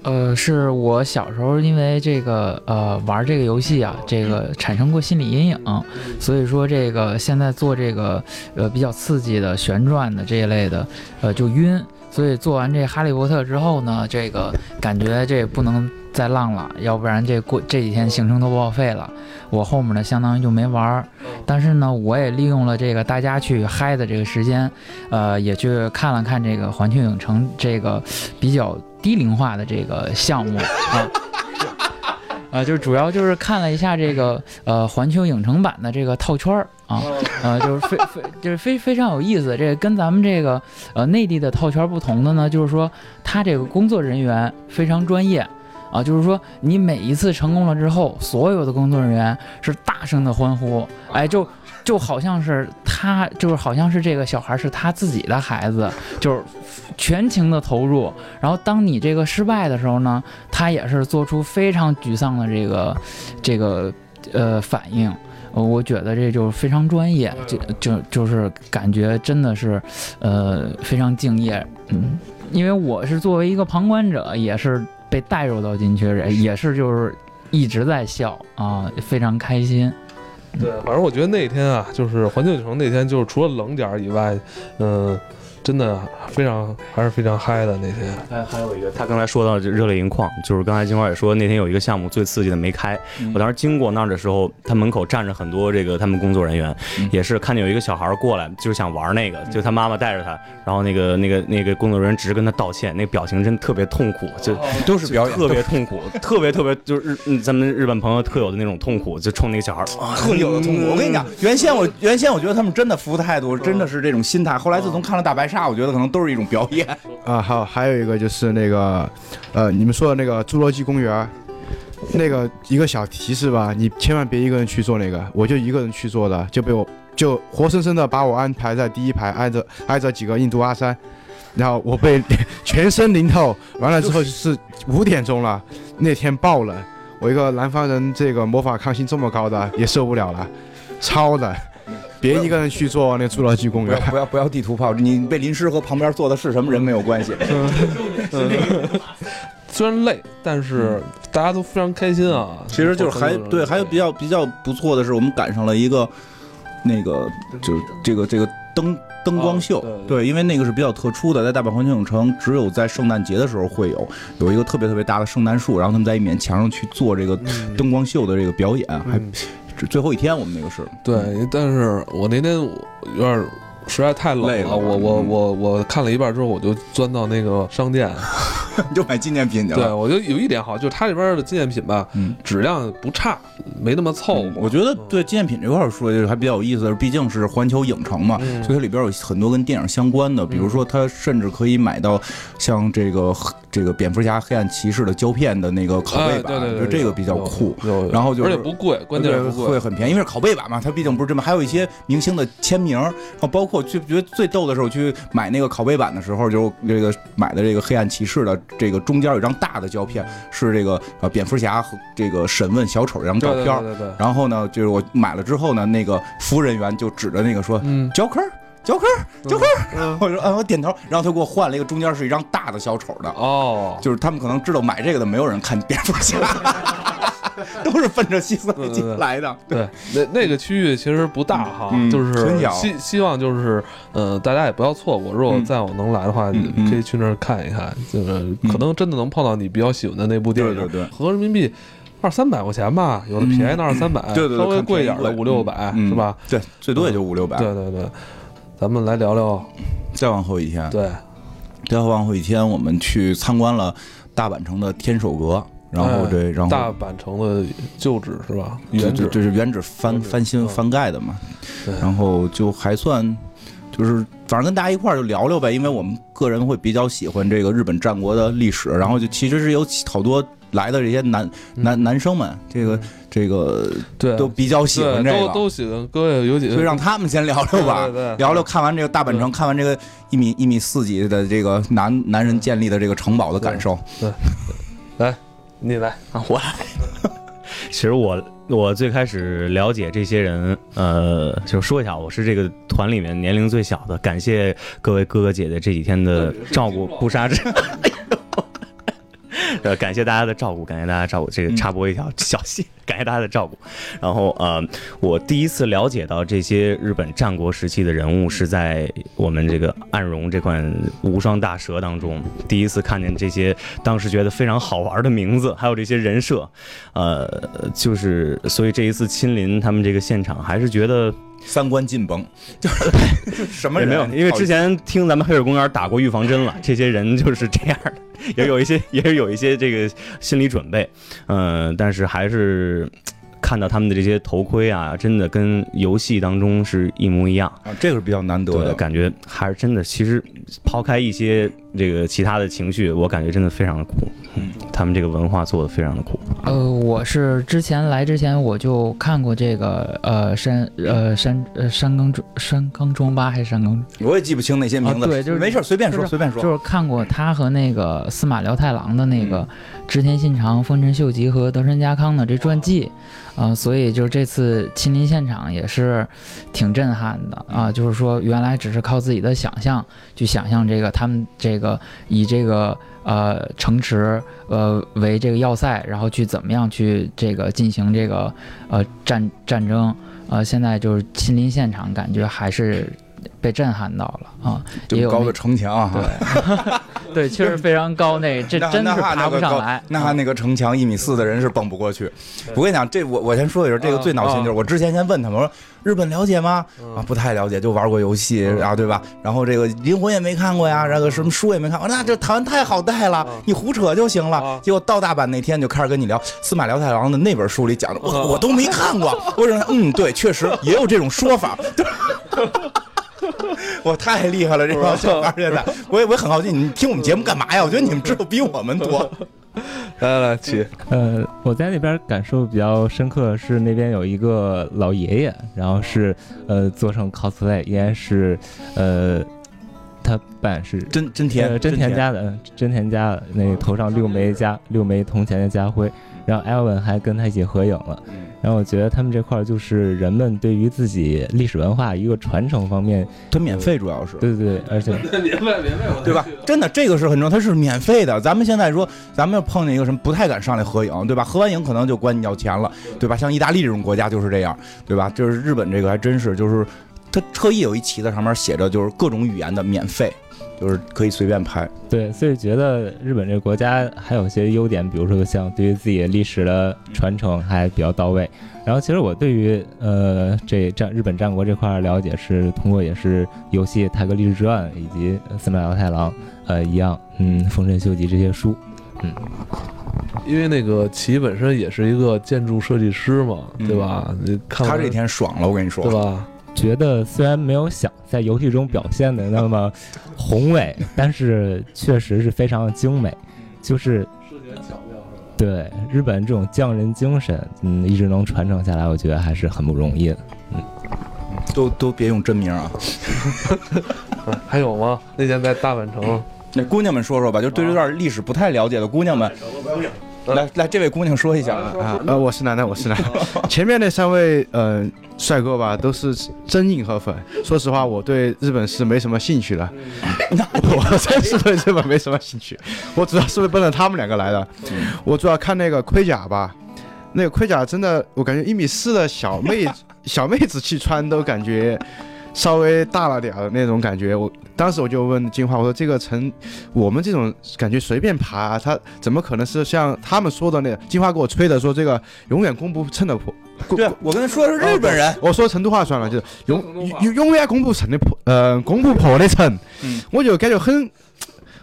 呃，是我小时候因为这个呃玩这个游戏啊，这个产生过心理阴影，所以说这个现在做这个呃比较刺激的旋转的这一类的，呃就晕。所以做完这哈利波特之后呢，这个感觉这不能再浪了，要不然这过这几天行程都报废了。我后面呢相当于就没玩儿，但是呢我也利用了这个大家去嗨的这个时间，呃也去看了看这个环球影城这个比较低龄化的这个项目啊。啊，就是主要就是看了一下这个呃环球影城版的这个套圈儿啊，呃就是非非就是非非常有意思。这个跟咱们这个呃内地的套圈儿不同的呢，就是说他这个工作人员非常专业啊，就是说你每一次成功了之后，所有的工作人员是大声的欢呼，哎就。就好像是他，就是好像是这个小孩是他自己的孩子，就是全情的投入。然后当你这个失败的时候呢，他也是做出非常沮丧的这个这个呃反应。呃我觉得这就是非常专业，就就就是感觉真的是呃非常敬业。嗯，因为我是作为一个旁观者，也是被带入到进去，也是就是一直在笑啊，非常开心。对，反正我觉得那天啊，就是环球影城那天，就是除了冷点以外，嗯、真的非常还是非常嗨的那天。还还有一个，他刚才说到热泪盈眶，就是刚才金花也说那天有一个项目最刺激的没开，我当时经过那儿的时候，他门口站着很多这个他们工作人员，也是看见有一个小孩过来，就是想玩那个，就他妈妈带着他，然后那个那个那个工作人员只是跟他道歉，那个表情真特别痛苦，就 都是表演。特别痛苦，特别特别就是日嗯咱们日本朋友特有的那种痛苦，就冲那个小孩啊特有的痛苦。我跟你讲，原先我原先我觉得他们真的服务态度真的是这种心态，后来自从看了大白鲨，我觉得可能都是一种表演。啊，好，还有一个就是那个，呃，你们说的那个侏罗纪公园，那个一个小提示吧，你千万别一个人去做那个，我就一个人去做的，就被我就活生生的把我安排在第一排，挨着挨着几个印度阿三，然后我被 全身淋透，完了之后就是五点钟了，那天爆冷，我一个南方人，这个魔法抗性这么高的也受不了了，超冷。别一个人去做那侏罗纪公园。不要不要不要地图炮，你被淋湿和旁边坐的是什么人没有关系。虽然累，但是大家都非常开心啊。其实就是还对，还有比较比较不错的是，我们赶上了一个那个就是这个这个灯灯光秀，哦对对对，因为那个是比较特殊的，在大阪环球影城只有在圣诞节的时候会有有一个特别特别大的圣诞树，然后他们在一面墙上去做这个嗯灯光秀的这个表演，还最后一天我们那个是对，但是我那天有点实在太冷累了我我嗯。我我看了一半之后，我就钻到那个商店，你就买纪念品去对我觉得有一点好，就是它这边的纪念品吧，嗯。质量不差，没那么凑合。我觉得对纪念品这块儿说就是还比较有意思的，毕竟是环球影城嘛，嗯。所以它里边有很多跟电影相关的，比如说它甚至可以买到像这个这个蝙蝠侠、黑暗骑士的胶片的那个拷贝版，哎对对对，就这个比较酷。然后就是而且不贵，关键是。会很便宜，因为是拷贝版嘛，它毕竟不是这么，还有一些明星的签名，然后包括去觉得最逗的时候去买那个拷贝版的时候，就这个买的这个黑暗骑士的这个中间有一张大的胶片，是这个呃蝙蝠侠和这个审问小丑这张照片，对对对对，然后呢，就是我买了之后呢，那个服务人员就指着那个说嗯，胶坑儿。胶坑儿，胶坑，嗯我说嗯，我点头，然后他给我换了一个中间是一张大的小丑的，哦，就是他们可能知道买这个的没有人看蝙蝠侠，都是奔着西斯莱杰来的。对，那那个区域其实不大哈，嗯就是希希望就是呃，大家也不要错过。如果嗯。再有能来的话，可以去那儿看一看，就是可能真的能碰到你比较喜欢的那部电影。对对对。合人民币二三百块钱吧，有的便宜的二三百，对对对稍微贵一点的五六百，嗯是吧？对，最多也就五六百。对对对，咱们来聊聊，再往后一天，对，再往后一天，我们去参观了大阪城的天守阁，然后这，然后哎大阪城的旧址是吧？原址就就是原址翻翻新嗯翻盖的嘛，然后就还算。就是反正跟大家一块儿就聊聊呗，因为我们个人会比较喜欢这个日本战国的历史，然后就其实是有好多来的这些男男男生们，这个这个嗯对都比较喜欢这个，都都喜欢，各位有几个所以让他们先聊聊吧对对对，聊聊看完这个大阪城，看完这个一米一米四几的这个男男人建立的这个城堡的感受。你来，啊，我来。其实我我最开始了解这些人，呃，就说一下，我是这个团里面年龄最小的，感谢各位哥哥姐姐这几天的照顾，不杀之。呃，感谢大家的照顾，感谢大家照顾。这个插播一条 小戏，感谢大家的照顾。然后呃，我第一次了解到这些日本战国时期的人物，是在我们这个暗荣这款无双大蛇当中，第一次看见这些当时觉得非常好玩的名字，还有这些人设，呃，就是所以这一次亲临他们这个现场，还是觉得三观尽崩，就是什么人也没有，因为之前听咱们黑水公园打过预防针了，这些人就是这样的，也有一些 也是有一些这个心理准备，嗯、但是还是看到他们的这些头盔啊，真的跟游戏当中是一模一样。啊，这个是比较难得，的。感觉还是真的。其实抛开一些这个其他的情绪，我感觉真的非常的苦。嗯，他们这个文化做的非常的苦。呃，我是之前来之前我就看过这个呃山呃山呃山冈中山冈中八还是山冈，我也记不清那些名字，啊对就是没事儿，随便说，就是随便说。就是看过他和那个司马辽太郎的那个织田信长、丰臣秀吉和德川家康的这传记，啊、所以就这次亲临现场也是挺震撼的啊、就是说原来只是靠自己的想象去想象这个他们这个个以这个呃城池呃为这个要塞，然后去怎么样去这个进行这个呃战战争，呃现在就是亲临现场，感觉还是被震撼到了啊，这么高的城墙啊，对，对，确实非常高，那这那真是爬那那个高不上来。那他那个城墙一米四的人是蹦不过去。我跟你讲，这我我先说一下，这个最闹心就是我之前先问他们，我说日本了解吗？啊，不太了解，就玩过游戏啊，对吧？然后这个灵魂也没看过呀，然后什么书也没看过，那这台湾太好带了，你胡扯就行了。结果到大阪那天就开始跟你聊司马辽太郎的那本书里讲的，我我都没看过。我说嗯，对，确实也有这种说法。我太厉害了，这帮 小孩现在，我也我也很好奇，你们听我们节目干嘛呀？我觉得你们知道比我们多。来来来，起，呃，我在那边感受比较深刻的是那边有一个老爷爷，然后是呃做成 cosplay，应该是呃他他扮演是真真田呃真田家的，嗯真田家的那个头上六枚家六枚铜钱的家徽，然后艾文还跟他一起合影了。嗯然后我觉得他们这块儿就是人们对于自己历史文化一个传承方面，它免费主要是。对对对，而且免 费免费，对吧？真的，这个是很重要，它是免费的。咱们现在说，咱们要碰见一个什么，不太敢上来合影，对吧？合完影可能就管你要钱了，对吧？像意大利这种国家就是这样，对吧？就是日本这个还真是，就是他特意有一旗子上面写着就是各种语言的免费，就是可以随便拍。对，所以觉得日本这个国家还有些优点，比如说像对于自己历史的传承还比较到位。然后其实我对于呃这战日本战国这块儿了解是通过也是游戏《泰格立志传》以及《司马辽太郎》呃一样，嗯，《丰臣秀吉》这些书。嗯因为那个齐本身也是一个建筑设计师嘛，嗯对吧？他这天爽了，我跟你说，对吧？觉得虽然没有想在游戏中表现的那么宏伟，但是确实是非常的精美，就是视觉巧妙？对日本这种匠人精神，嗯，一直能传承下来，我觉得还是很不容易的。嗯都都别用真名啊。嗯 还有吗？那天在大阪城，那姑娘们说说吧，就对这段历史不太了解的姑娘们，来来，这位姑娘说一下。啊，呃，我是男的，我是男的。前面那三位呃帅哥吧，都是真硬核粉。说实话，我对日本是没什么兴趣的。我真是对日本没什么兴趣，我主要是奔着他们两个来的。我主要看那个盔甲吧，那个盔甲真的，我感觉一米四的小妹小妹子去穿都感觉稍微大了点儿的那种感觉。我当时我就问金花，我说这个城我们这种感觉随便爬，它怎么可能是像他们说的那？金花给我吹的说这个永远攻不称的破。对，我跟他说的是日本人。我说成都话算了，就是永永永远攻不成的破，呃，攻不破的城。嗯，我就感觉很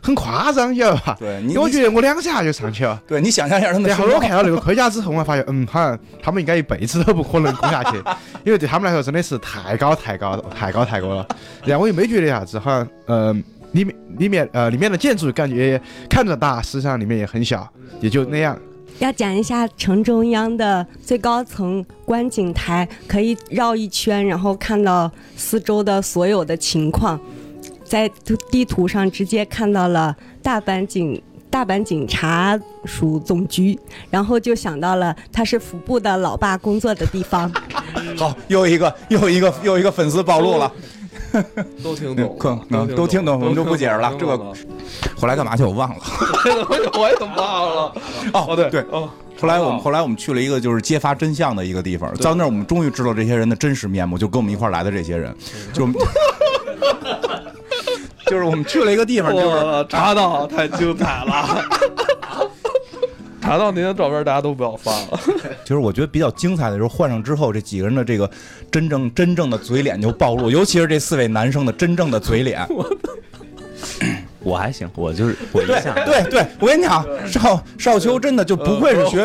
很夸张，晓得吧？对你，我觉得我两下就上去了。对你想象一下他们。然后我看到那个盔甲之后，我发现，嗯，好像他们应该一辈子都不可能攻下去，因为对他们来说真的是太高太高太高太高了。然后我又没觉得啥子，好像，嗯、里面里面呃里面的建筑感觉看着大，实际上里面也很小，也就那样。要讲一下城中央的最高层观景台，可以绕一圈，然后看到四周的所有的情况，在图地图上直接看到了大阪警大阪警察署总局，然后就想到了他是服部的老爸工作的地方。好，又一个又一个又一个粉丝暴露了。都听懂，可能都听懂，我们就不解释了。这个后来干嘛去我忘了，我也忘了。哦，对对，哦。后来我们后来我们去了一个就是揭发真相的一个地方，到那儿我们终于知道这些人的真实面目，就跟我们一块儿来的这些人，就就是我们去了一个地方，就是查到太精彩了。查到那张照片，大家都不要发了。其 实我觉得比较精彩的时候，换上之后，这几个人的这个真正真正的嘴脸就暴露，尤其是这四位男生的真正的嘴脸。我还行，我就是 我一对向对对，我跟你讲，少少秋真的就不愧是学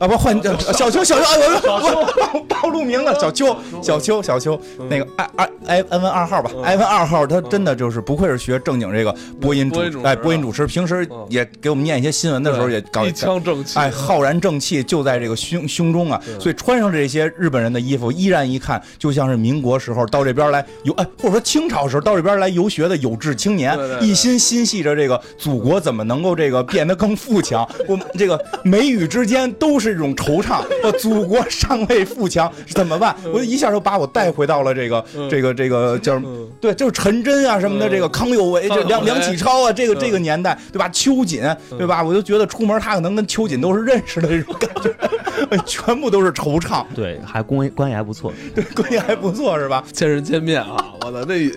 啊，不换 小秋小秋，哎我我暴露名了，小秋小秋小秋，那个艾艾艾艾文二号吧，艾文二号他真的就是不愧是学正经这个播音主哎播音主持，平时也给我们念一些新闻的时候也搞一腔正气，哎浩然正气就在这个胸胸中啊，所以穿上这些日本人的衣服，依然一看就像是民国时候到这边来游哎，或者说清朝时候到这边来游学的有志青年，一心心系着这个祖国怎么能够这个变得更富强，我们这个眉宇之间都是这种惆怅，我，祖国尚未富强怎么办？我一下就把我带回到了这个这个这个叫对，就是陈真啊什么的，这个康有为、这梁梁启超啊，这个这个年代对吧？秋瑾对吧？我就觉得出门他可能跟秋瑾都是认识的这种感觉，全部都是惆怅，对，还关关系还不错，对，关系还不错是吧？见人见面啊，我的那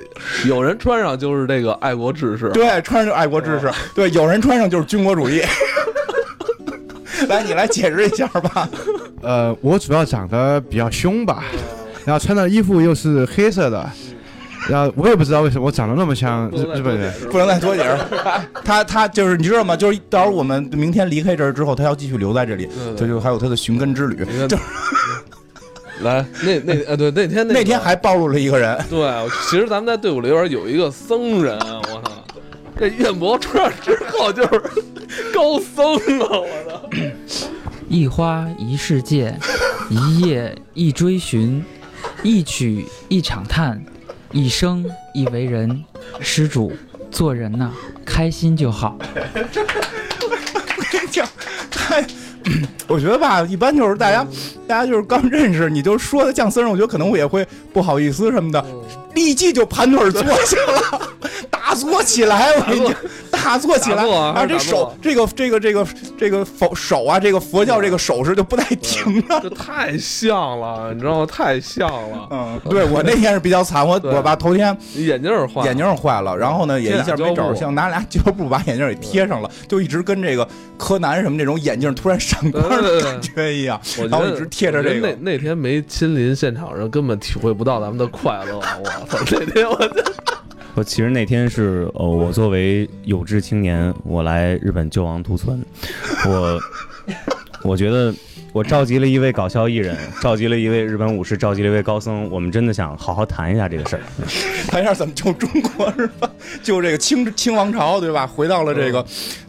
有人穿上就是这个爱国志士，对，穿上就爱国志士，对，有人穿上就是军国主义。来，你来解释一下吧。呃，我主要长得比较凶吧，然后穿的衣服又是黑色的，然后我也不知道为什么我长得那么像日日本人。不能再多解释。他他就是你知道吗？就是到时候我们明天离开这儿之后，他要继续留在这里，他就还有他的寻根之旅。就是 来，那那呃对，那天那天还暴露了一个人。对，其实咱们在队伍里边有一个僧人，我操，这彦博穿上之后就是高僧啊，我操。一花一世界，一叶一追寻，一曲一场叹，一生一为人。施主，做人呐，开心就好。我跟你讲，太，我觉得吧，一般就是大家，大家就是刚认识，你就说他降生日，我觉得可能我也会不好意思什么的，立即就盘腿坐下了，打坐起来，我跟你讲，大坐起来，啊啊，这手，这个这个这个这个佛手啊，这个佛教这个手势就不带停的。这太像了，你知道吗？太像了。嗯，对我那天是比较惨，我我把头天眼镜儿换了，眼镜儿坏了，然后呢也一下没找着，像拿俩胶布把眼镜儿给贴上了，就一直跟这个柯南什么这种眼镜突然闪光的感觉一样，然后一直贴着这个。那那天没亲临现场，人根本体会不到咱们的快乐。我操，那天我我其实那天是呃，我作为有志青年，我来日本救亡图存，我我觉得我召集了一位搞笑艺人，召集了一位日本武士，召集了一位高僧，我们真的想好好谈一下这个事儿。谈一下怎么救中国是吧？救这个清清王朝对吧？回到了这个、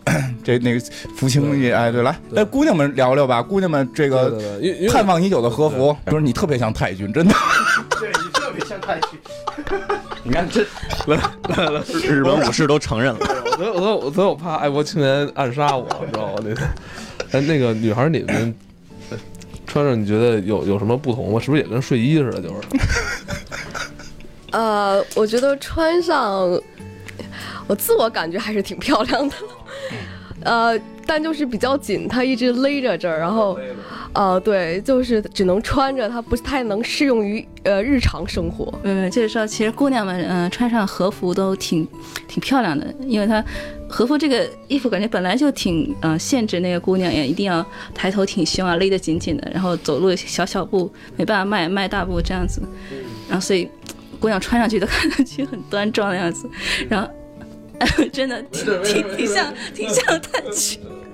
这那个福清也哎对，来来姑娘们聊聊吧，姑娘们这个盼望已久的和服，不是你特别像太君，真的。对你特别像太君。你看这来来日本武士都承认了。所以我所以我所以我怕爱国青年暗杀我，你知道吗？那天，哎，那个女孩你们呃穿上你觉得有有什么不同吗？是不是也跟睡衣似的？就是 呃，我觉得穿上，我自我感觉还是挺漂亮的，呃，但就是比较紧，它一直勒着这儿，然后，呃，对，就是只能穿着，它不太能适用于呃日常生活。嗯，就是说，其实姑娘们，嗯、穿上和服都挺挺漂亮的，因为它和服这个衣服感觉本来就挺呃限制那个姑娘，也一定要抬头挺胸啊，勒得紧紧的，然后走路小小步，没办法迈迈大步这样子，然后所以姑娘穿上去都 看上去很端庄的样子，然后。真的挺挺挺像挺像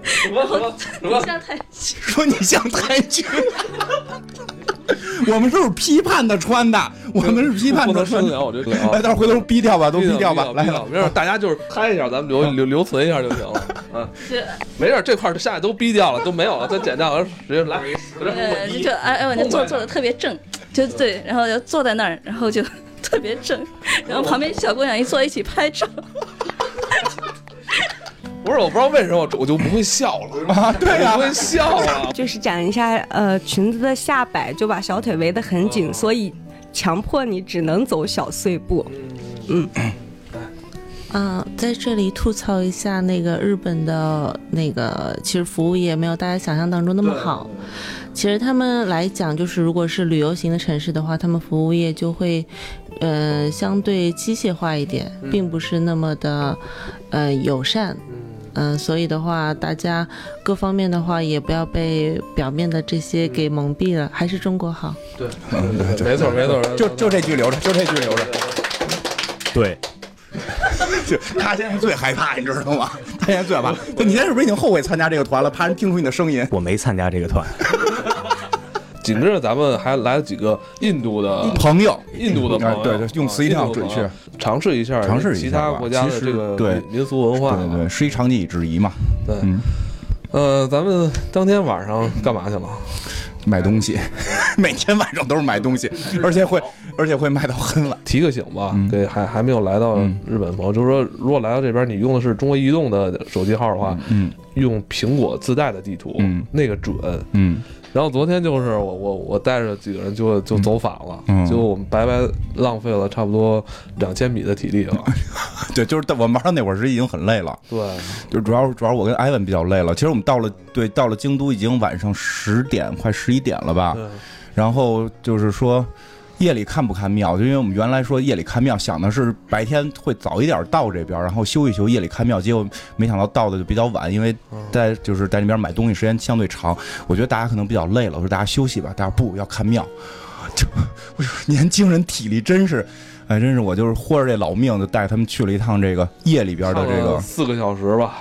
太君，然后挺像太君。说你像太君。我们都是批判的穿的，我们是批判的穿的。我这聊来，。待会儿回头逼掉吧，都逼掉吧。来了，没事，大家就是拍一下，咱们留留 留存一下就行了。嗯，没事，这块儿下来都逼掉了，都没有了，再剪掉了，直接来。呃，就哎哎，我就坐坐的特别正，就对，然后就坐在那儿，然后就特别正，然后旁边小姑娘一坐一起拍照，不是，我不知道为什么我我就不会笑了 啊对呀我不会笑了。就是展一下呃裙子的下摆，就把小腿围得很紧，所以强迫你只能走小碎步。嗯，啊，在这里吐槽一下那个日本的那个，其实服务业没有大家想象当中那么好。其实他们来讲，就是如果是旅游型的城市的话，他们服务业就会，呃，相对机械化一点，并不是那么的，呃，友善。嗯、所以的话，大家各方面的话，也不要被表面的这些给蒙蔽了，还是中国好。对，没错没错，就就这句留着，就这句留着。对，就他现在最害怕，你知道吗？他现在最害怕。就你现在是不是已经后悔参加这个团了？怕人听出你的声音。我没参加这个团。紧跟着咱们还来了几个印度的朋友，印度的朋友，啊对对用词一定要准确尝试一下尝试一下其他国家的这个对民俗文化。对对对，师夷长技以制夷嘛。对嗯，呃，咱们当天晚上干嘛去了？买东西，每天晚上都是买东西，而且会而且会卖到很晚。提个醒吧，嗯给还还没有来到嗯日本的朋友，就是说，如果来到这边，你用的是中国移动的手机号的话，嗯用苹果自带的地图，嗯那个准。嗯然后昨天就是我我我带着几个人就就走反了，嗯就我们白白浪费了差不多两千米的体力了。对，就是我们玩到那会儿是已经很累了，对，就主要主要我跟艾文比较累了。其实我们到了对到了京都已经晚上十点快十一点了吧，对然后就是说。夜里看不看庙？就因为我们原来说夜里看庙，想的是白天会早一点到这边，然后休一休，夜里看庙。结果没想到到的就比较晚，因为在就是在那边买东西时间相对长。我觉得大家可能比较累了，我说大家休息吧。大家不要看庙，就我说 年轻人体力真是，哎，真是我就是豁着这老命，就带他们去了一趟这个夜里边的这个四个小时吧，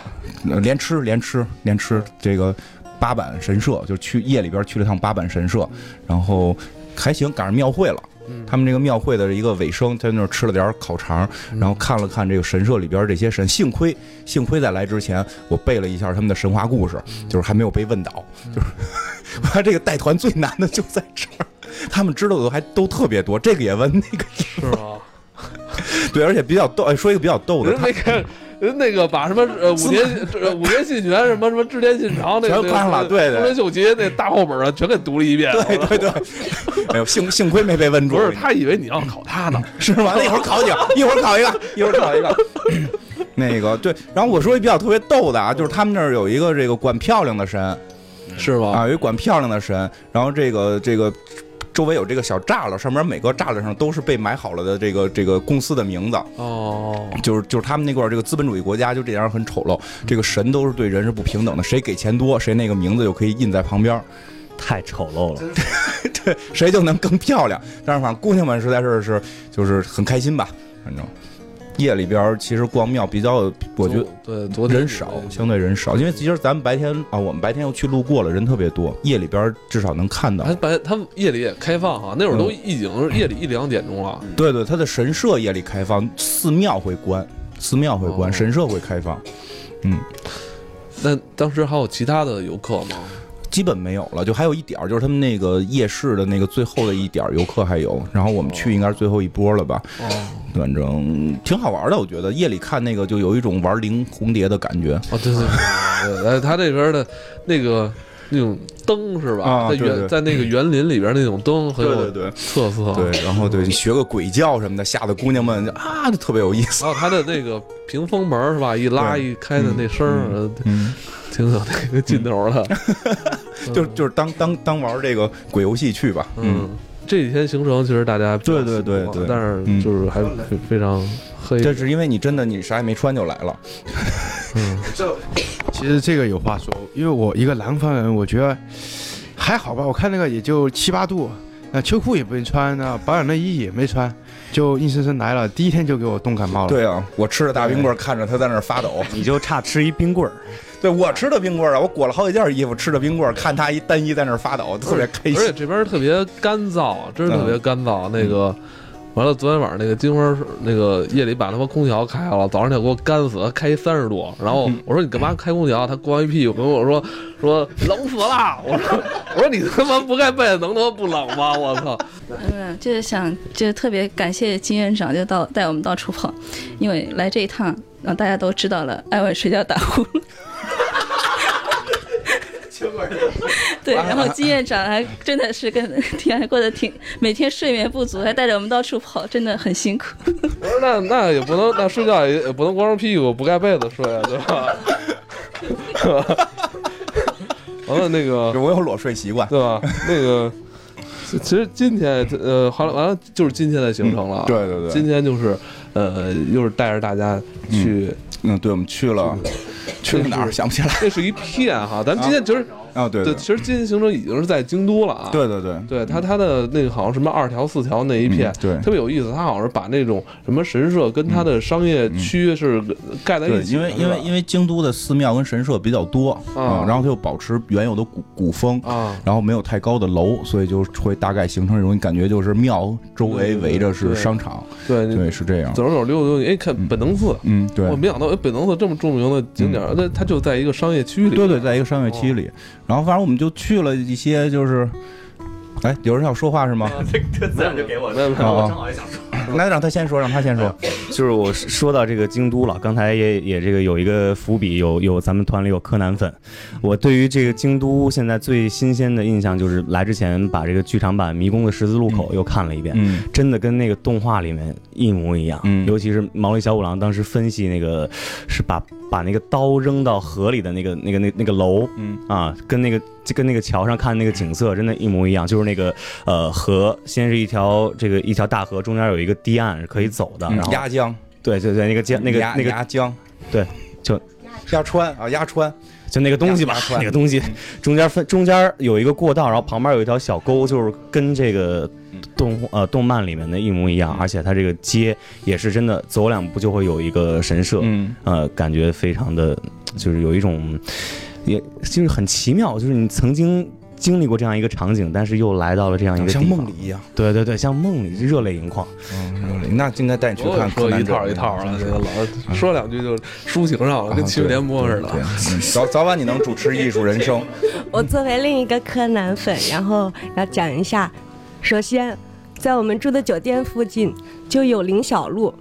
呃连吃连吃连吃这个八坂神社，就去夜里边去了趟八坂神社，然后还行，赶上庙会了。嗯他们这个庙会的一个尾声，在那儿吃了点儿烤肠，然后看了看这个神社里边这些神。幸亏，幸亏在来之前我背了一下他们的神话故事，就是还没有被问倒。就是 我看这个带团最难的就在这儿，他们知道的还都特别多，这个也问，那个也是吗？对，而且比较逗。哎，说一个比较逗的，他人没看人那个把什么呃五年呃 五年信玄什么什么织田信长那个全看上了对对丰臣秀吉那大厚本啊全给读了一遍。对对对，哎呦，幸幸亏没被问住。不是他以为你要考他呢，是吗？那一会儿考你，一会儿考一个，一会儿考一个。那个对，然后我说一比较特别逗的啊，就是他们那儿有一个这个管漂亮的神是吗？啊，有一管漂亮的神，然后这个这个周围有这个小栅栏，上面每个栅栏上都是被买好了的这个这个公司的名字，哦，就是就是他们那块儿这个资本主义国家就这样很丑陋，这个神都是对人是不平等的，谁给钱多，谁那个名字就可以印在旁边儿。太丑陋了。对，谁就能更漂亮。但是反正姑娘们实在是是就是很开心吧，反正夜里边其实逛庙比较，我觉得对昨天人少，相对人少，因为其实咱们白天啊，我们白天又去路过了，人特别多，夜里边至少能看到他。白他夜里也开放哈，那会儿都嗯已经是夜里一两点钟了。对对，他的神社夜里开放，寺庙会关，寺庙会关，哦神社会开放。嗯，那当时还有其他的游客吗？基本没有了，就还有一点儿，就是他们那个夜市的那个最后的一点儿游客还有，然后我们去应该是最后一波了吧，哦，反正挺好玩的，我觉得夜里看那个就有一种玩灵红蝶的感觉。哦，对对对对，哎，他这边的那个那种灯是吧？在园在那个园林里边那种灯很有对对对特色。对，然后对学个鬼叫什么的，吓得姑娘们 啊，就特别有意思。然后他的那个屏风门是吧？一拉一开的那声嗯，挺有那个劲头的。就就是当当当玩这个鬼游戏去吧。嗯，这几天行程其实大家对对对对但是嗯就是还非非常黑。这是因为你真的你啥也没穿就来了。嗯，其实这个有话说，因为我一个南方人，我觉得还好吧。我看那个也就七八度，那秋裤也不用穿，那保暖内衣也没穿，就硬生生来了，第一天就给我冻感冒了。对啊，我吃着大冰棍儿，看着他在那儿发抖。你就差吃一冰棍儿，对我吃的冰棍儿啊，我裹了好几件衣服，吃的冰棍儿，看他一单衣在那儿发抖，特别开心而且。这边特别干燥，真是特别干燥。那个完了，昨天晚上那个金花那个夜里把他妈空调开了，早上就给我干死了，开三十度。然后我说你干嘛开空调？他光一屁股跟我说说冷死了。我说我说你他妈不盖被子能他妈不冷吗？我操！嗯，就是想，就是特别感谢金院长，就到带我们到处跑，因为来这一趟，让大家都知道了艾文睡觉打呼噜。对，然后金院长还真的是跟 挺还过得挺，每天睡眠不足，还带着我们到处跑，真的很辛苦。我说那那也不能，那睡觉也也不能光着屁股不盖被子睡啊，对吧？完了那个我有裸睡习惯。对吧？那个，其其实今天呃，好了，完了就是今天的行程了。嗯对对对今天就是呃，又是带着大家去，嗯，对，我们去了，去了哪儿想不起来。那是一片哈。咱们今天其实啊，对对，其实今天行程已经是在京都了啊。对对对，对它它的那个好像什么二条四条那一片，嗯对特别有意思。它好像是把那种什么神社跟它的商业区是盖在对，一起的，因为因为因为京都的寺庙跟神社比较多啊然后它又保持原有的古古风啊，然后没有太高的楼，所以就会大概形成这种感觉，就是庙周围围着是商场，对对，是这样。走着走着溜达溜达，哎，看本能寺，嗯，对我，没想到哎本能寺这么著名的景点儿，那它就在一个商业区里。对对，在一个商业区里，然后反正我们就去了一些，就是，哎，有人要说话是吗？这这自然就给我没有没有哦我正好也想说。那让他先说，让他先说。就是我说到这个京都了，刚才也也这个有一个伏笔，有有咱们团里有柯南粉。我对于这个京都现在最新鲜的印象就是来之前把这个剧场版《迷宫的十字路口》又看了一遍，嗯真的跟那个动画里面一模一样。嗯尤其是毛利小五郎当时分析那个是把把那个刀扔到河里的那个那个那那个楼，嗯。啊，跟那个就跟那个桥上看那个景色真的，一模一样。就是那个呃河，先是一条这个一条大河，中间有一个堤岸是可以走的，嗯然后压江，对对对，那个江那个压那个压江，对，就压川啊，压川，就那个东西吧 那个东西中间分中间有一个过道，然后旁边有一条小沟，就是跟这个动呃动漫里面的一模一样，而且它这个街也是真的，走两步就会有一个神社，嗯。呃，感觉非常的，就是有一种，也就是很奇妙，就是你曾经经历过这样一个场景，但是又来到了这样一个像梦里一样。对对对，像梦里热泪盈眶。嗯，那应该带你去看柯南说一套一套了，这个老说两句就抒情上了，跟七月联播似的。早早晚你能主持艺术人生。我作为另一个柯南粉，然后要讲一下。首先，在我们住的酒店附近就有林小路，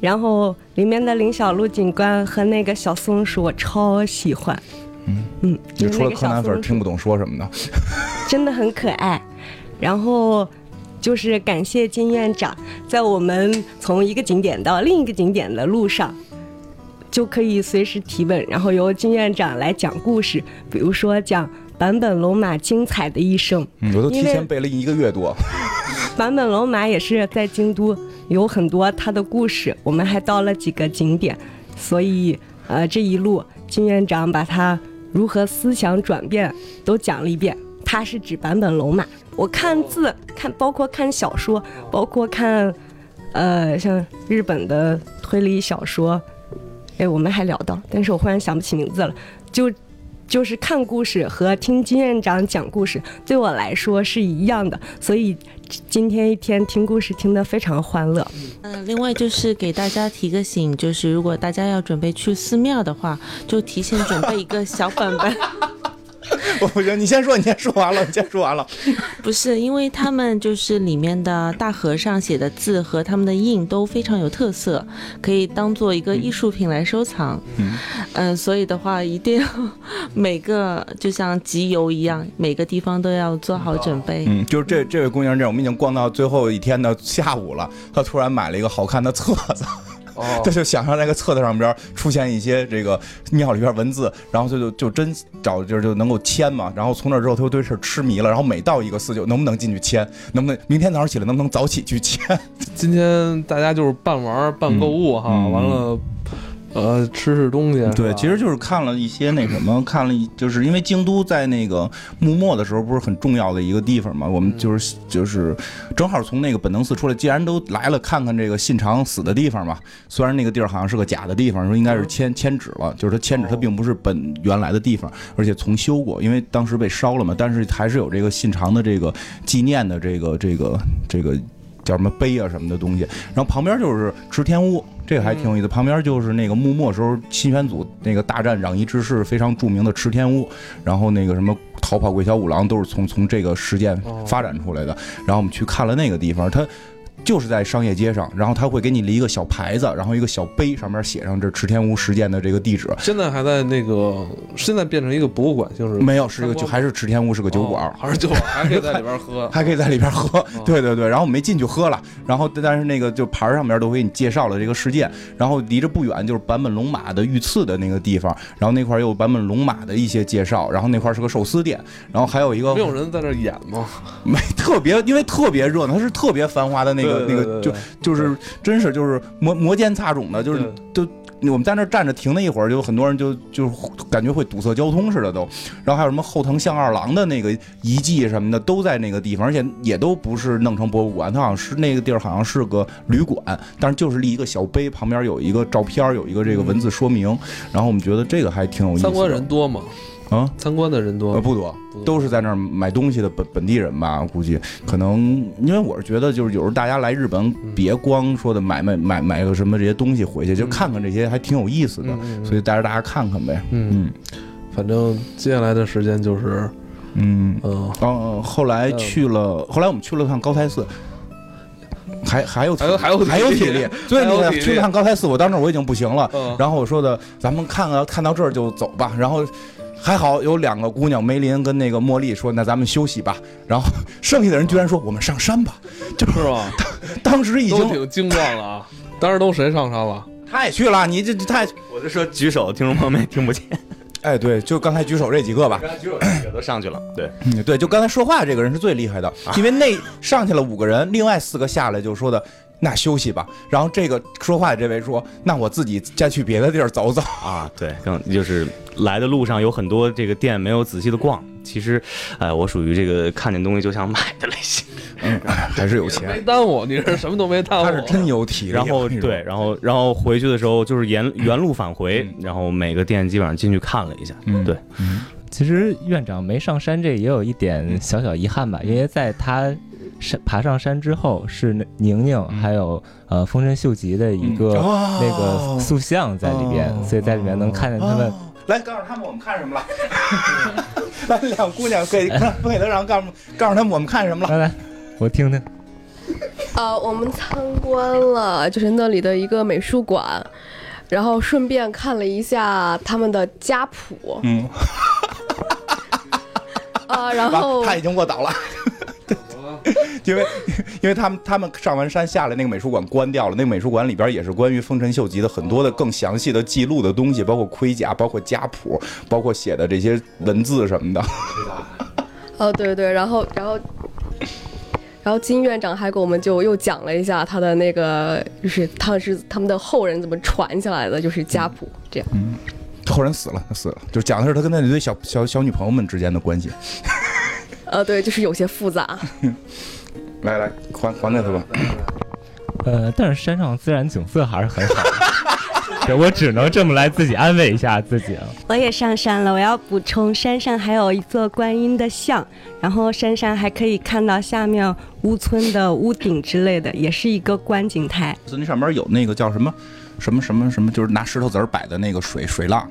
然后里面的林小璐警官和那个小松鼠我超喜欢，嗯嗯，你除了柯南粉听不懂说什么呢？真的很可爱。然后就是感谢金院长，在我们从一个景点到另一个景点的路上，就可以随时提问，然后由金院长来讲故事，比如说讲坂本龙马精彩的一生。嗯，我都提前背了一个月多。坂本龙马也是在京都有很多他的故事，我们还到了几个景点，所以呃这一路金院长把他如何思想转变都讲了一遍。他是指坂本龙马，我看字看包括看小说，包括看呃像日本的推理小说，哎我们还聊到，但是我忽然想不起名字了，就。就是看故事和听金院长讲故事，对我来说是一样的，所以今天一天听故事听得非常欢乐。嗯，另外就是给大家提个醒，就是如果大家要准备去寺庙的话，就提前准备一个小本本。我不行，你先说，你先说完了，你先说完了。不是，因为他们就是里面的大和尚写的字和他们的印都非常有特色，可以当做一个艺术品来收藏。嗯嗯，所以的话一定要 每个就像集邮一样，每个地方都要做好准备。嗯，就是这这位姑娘这样，我们已经逛到最后一天的下午了，她突然买了一个好看的册子。哦他就想象那个册子上边出现一些这个庙里边文字，然后他就就真找地儿就能够签嘛，然后从那之后他就对事儿痴迷了，然后每到一个寺就能不能进去签，能不能明天早上起来能不能早起去签？今天大家就是半玩半购物哈，嗯完了，呃，吃吃东西。对，其实就是看了一些那什么，看了一就是因为京都在那个幕末的时候不是很重要的一个地方嘛，我们就是就是正好从那个本能寺出来，既然都来了，看看这个信长死的地方嘛。虽然那个地儿好像是个假的地方，说应该是迁迁址了，就是他迁址，他并不是本原来的地方，而且重修过，因为当时被烧了嘛，但是还是有这个信长的这个纪念的这个这个这个。叫什么碑啊什么的东西，然后旁边就是池田屋，这个还挺有意思。旁边就是那个幕末时候新选组那个大战攘夷之势非常著名的池田屋，然后那个什么逃跑鬼小五郎都是从从这个事件发展出来的。然后我们去看了那个地方，它。就是在商业街上，然后他会给你立一个小牌子，然后一个小碑，上面写上这池田屋事件的这个地址。现在还在那个，现在变成一个博物馆就是，没有，是个就还是池田屋是个酒馆，哦还是酒馆，还可以在里边喝，还可以在里边喝。对对对，然后我没进去喝了，然后但是那个就牌上面都给你介绍了这个事件，然后离着不远就是坂本龙马的遇刺的那个地方，然后那块有坂本龙马的一些介绍，然后那块是个寿司店，然后还有一个没有人在那演吗？没 特别，因为特别热闹，它是特别繁华的那个那个就就是真是就是摩摩肩擦踵的，就是都。我们在那儿站着停了一会儿，就很多人就就感觉会堵塞交通似的都，然后还有什么后藤象二郎的那个遗迹什么的都在那个地方，而且也都不是弄成博物馆，它好像是那个地儿好像是个旅馆，但是就是立一个小碑，旁边有一个照片，有一个这个文字说明，然后我们觉得这个还挺有意思的。参观人多吗？啊，参观的人多不多，都是在那儿买东西的本本地人吧，估计。可能因为我是觉得就是有时候大家来日本别光说的买买买买个什么这些东西回去，就看看这些还挺有意思的，所以带着大家看看呗。嗯，反正接下来的时间就是，嗯。嗯，哦，后来去了，后来我们去了趟高台寺。还还有还有还有还有体力，所以还有体力。你看去了趟高台寺，我当时我已经不行了，嗯。然后我说的咱们看看看到这儿就走吧，然后还好有两个姑娘梅林跟那个茉莉说那咱们休息吧，然后 剩下的人居然说我们上山吧，就是吧？当时已经挺精壮了啊！当时都谁上山了？他也去了，你这太我就说举手，听众朋友们也听不见。哎对，就刚才举手这几个吧，刚才举手这几个都上去了，对，嗯，对，就刚才说话这个人是最厉害的，因为那上去了五个人，另外四个下来就说的。那休息吧，然后这个说话的这位说：“那我自己再去别的地儿走走。”啊，对，更就是来的路上有很多这个店没有仔细的逛。其实，呃，我属于这个看见东西就想买的类型。嗯，哎还是有钱没钱，耽误，你是什么都没耽误。他是真有体力。然后对，，然后然后回去的时候就是沿原路返回，然后每个店基本上进去看了一下。嗯对，其实院长没上山，这也有一点小小遗憾吧，因为在他山爬上山之后，是那宁宁还有呃丰臣秀吉的一个那个塑像在里边，哦所以在里面能看见他们哦来 告诉他们我们看什么了。来，两姑娘给不给他让告诉告诉他们我们看什么了。来来，我听听。呃，我们参观了就是那里的一个美术馆，然后顺便看了一下他们的家谱，嗯，啊、然后他已经卧倒了。因为，因为他们他们上完山下来，那个美术馆关掉了。那个美术馆里边也是关于丰臣秀吉的很多的更详细的记录的东西，包括盔甲，包括家谱，包括写的这些文字什么的。哦，对对，然后然后。然后金院长还给我们就又讲了一下他的那个，就是他是他们的后人怎么传下来的，就是家谱这样。嗯，后人死了，他死了，就是讲的是他跟那堆小小小女朋友们之间的关系。呃，对，就是有些复杂。来来，还还给他吧。呃，但是山上自然景色还是很好的。对我只能这么来自己安慰一下自己了。我也上山了，我要补充，山上还有一座观音的像，然后山上还可以看到下面屋村的屋顶之类的，也是一个观景台。那上面有那个叫什么什么什么什么，就是拿石头子儿摆的那个水水浪。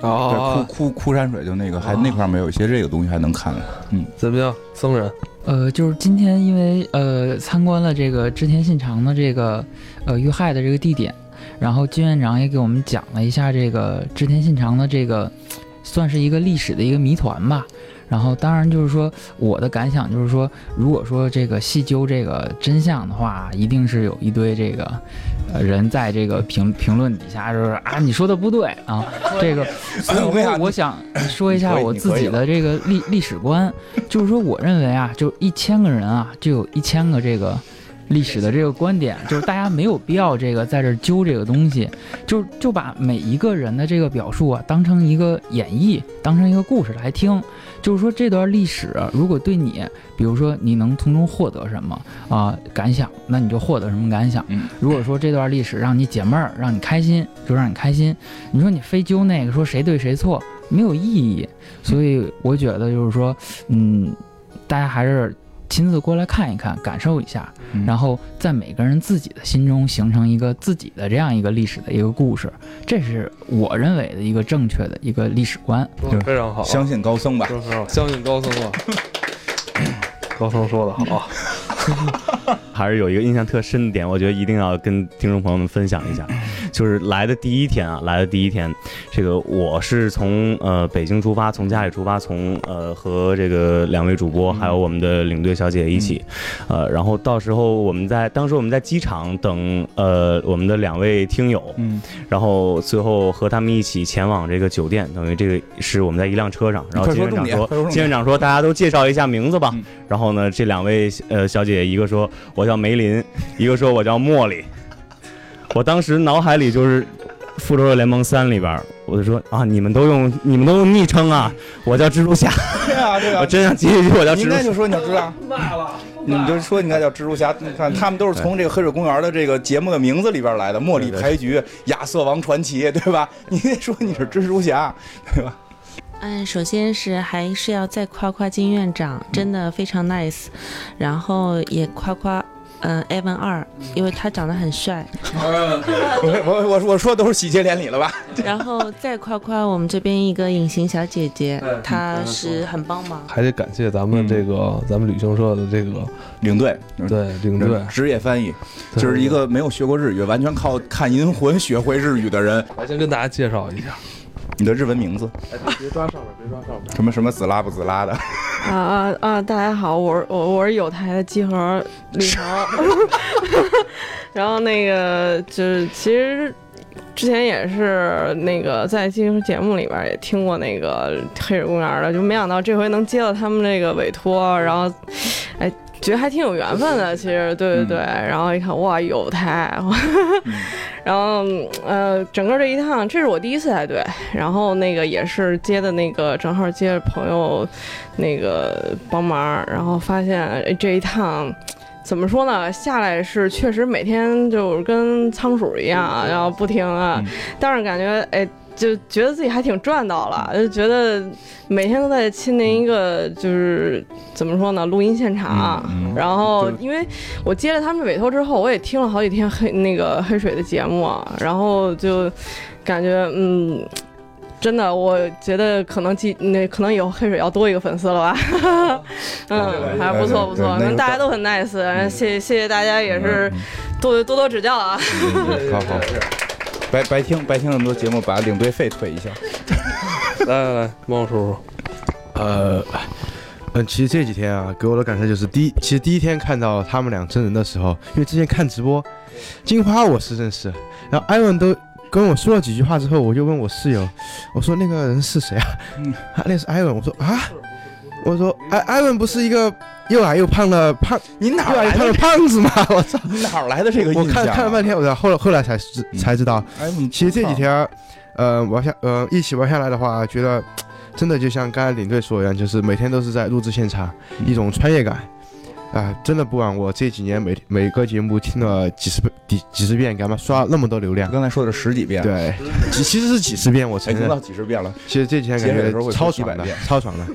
哦，对，枯枯枯山水就那个，还那块儿没有一些这个东西还能看。嗯，怎么样，僧人？呃，就是今天因为呃参观了这个织田信长的这个呃遇害的这个地点，然后金院长也给我们讲了一下这个织田信长的这个算是一个历史的一个谜团吧。然后当然就是说我的感想就是说，如果说这个细究这个真相的话，一定是有一堆这个呃人在这个评评论底下就是啊你说的不对啊 这个，所以我我想说一下我自己的这个历历史观，就是说我认为啊，就一千个人啊，就有一千个这个。历史的这个观点，就是大家没有必要这个在这儿揪这个东西，就就把每一个人的这个表述啊当成一个演绎，当成一个故事来听。就是说这段历史，如果对你，比如说你能从中获得什么啊、感想，那你就获得什么感想。如果说这段历史让你解闷儿，让你开心，就让你开心。你说你非揪那个说谁对谁错，没有意义。所以我觉得就是说，嗯，大家还是。亲自过来看一看，感受一下，然后在每个人自己的心中形成一个自己的这样一个历史的一个故事，这是我认为的一个正确的一个历史观。对、非常好，相信高僧吧，相信高僧吧。高僧说的好。还是有一个印象特深的点，我觉得一定要跟听众朋友们分享一下，就是来的第一天啊，来的第一天，这个我是从呃北京出发，从家里出发，从呃和这个两位主播还有我们的领队小姐一起，呃，然后到时候我们在当时我们在机场等呃我们的两位听友，嗯，然后最后和他们一起前往这个酒店，等于这个是我们在一辆车上，然后金院长说，金院长说大家都介绍一下名字吧，然后呢这两位呃小姐一个说我叫梅林，一个说我叫茉莉。我当时脑海里就是《复仇者联盟三》里边，我就说啊，你们都用你们都用昵称啊，我叫蜘蛛侠。对啊，对啊，我真想接一句我叫蜘蛛侠。应该就说你叫蜘蛛侠。你就说你应该叫蜘蛛侠。你看，他们都是从这个黑水公园的这个节目的名字里边来的，《茉莉牌局》《亚瑟王传奇》，对吧？你得说你是蜘蛛侠，对吧？嗯，首先是还是要再夸夸金院长，真的非常 nice，然后也夸夸。嗯，Evan 二，因为他长得很帅。我我我我说都是喜结连理了吧？然后再夸夸我们这边一个隐形小姐姐，她是很帮忙。还得感谢咱们这个咱们旅行社的这个领队，对领队职业翻译，就是一个没有学过日语，完全靠看银魂学会日语的人。来，先跟大家介绍一下你的日文名字。哎，别抓上面，别抓上面。什么什么子拉不子拉的。啊啊啊！大家好，我是我我是有台的集合李潮，然后那个就是其实之前也是那个在集合节目里边也听过那个黑水公园的，就没想到这回能接到他们这个委托，然后哎觉得还挺有缘分的，其实对对对，然后一看哇有台，然后呃整个这一趟这是我第一次带队，然后那个也是接的那个正好接着朋友。那个帮忙，然后发现这一趟怎么说呢？下来是确实每天就是跟仓鼠一样，然后不停啊，但是感觉哎，就觉得自己还挺赚到了，就觉得每天都在亲临一个就是怎么说呢，录音现场。然后因为我接了他们委托之后，我也听了好几天黑那个黑水的节目，然后就感觉嗯。真的，我觉得可能记那可能以后黑水要多一个粉丝了吧，嗯，还不错不错，对那大家都很 nice，谢谢谢谢大家，也是多多多指教啊。好好，白白听白听那么多节目，把领队费退一下。来来来，猫叔叔，呃，嗯，其实这几天啊，给我的感受就是第一，其实第一天看到他们俩真人的时候，因为之前看直播，金花我是认识，然后艾文都跟我说了几句话之后，我就问我室友，我说那个人是谁啊？嗯啊，那是艾文。我说啊，我说艾艾文不是一个又矮又胖的胖，你哪又矮又胖的来的？胖子嘛？我操！你哪来的这个我印象啊？看看了半天，我才后来后来才知才知道，哎，其实这几天，呃，玩下呃一起玩下来的话，觉得 真的就像刚才领队说一样，就是每天都是在录制现场，一种穿越感。啊、真的不枉我这几年每每个节目听了几十遍几几十遍，干嘛刷那么多流量？刚才说的是十几遍，，对，其其实是几十遍，我哎，听到承认。几十遍了。其实这几天感觉超爽的超爽的。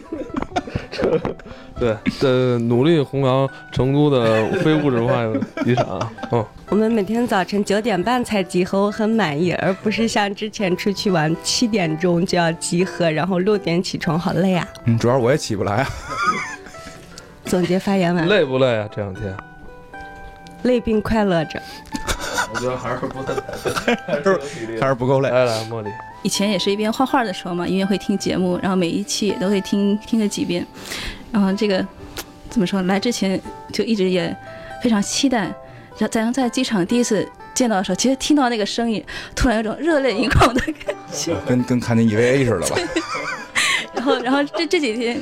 对，这努力弘扬成都的非物质文化遗产啊，嗯，我们每天早晨九点半才集合，我很满意，而不是像之前出去玩七点钟就要集合，然后六点起床，好累啊！嗯，主要我也起不来啊。总结发言完，累不累啊？这两天，累并快乐着。我觉得还是不太，还是有体力的还是不够累。来来，茉莉，以前也是一边画画的时候嘛，一边会听节目，然后每一期也都会听听个几遍。然后这个怎么说？来之前就一直也非常期待，然后咱在机场第一次见到的时候，其实听到那个声音，突然有种热泪盈眶的感觉。跟跟看见 EVA 似的吧？然后，然后这这几天，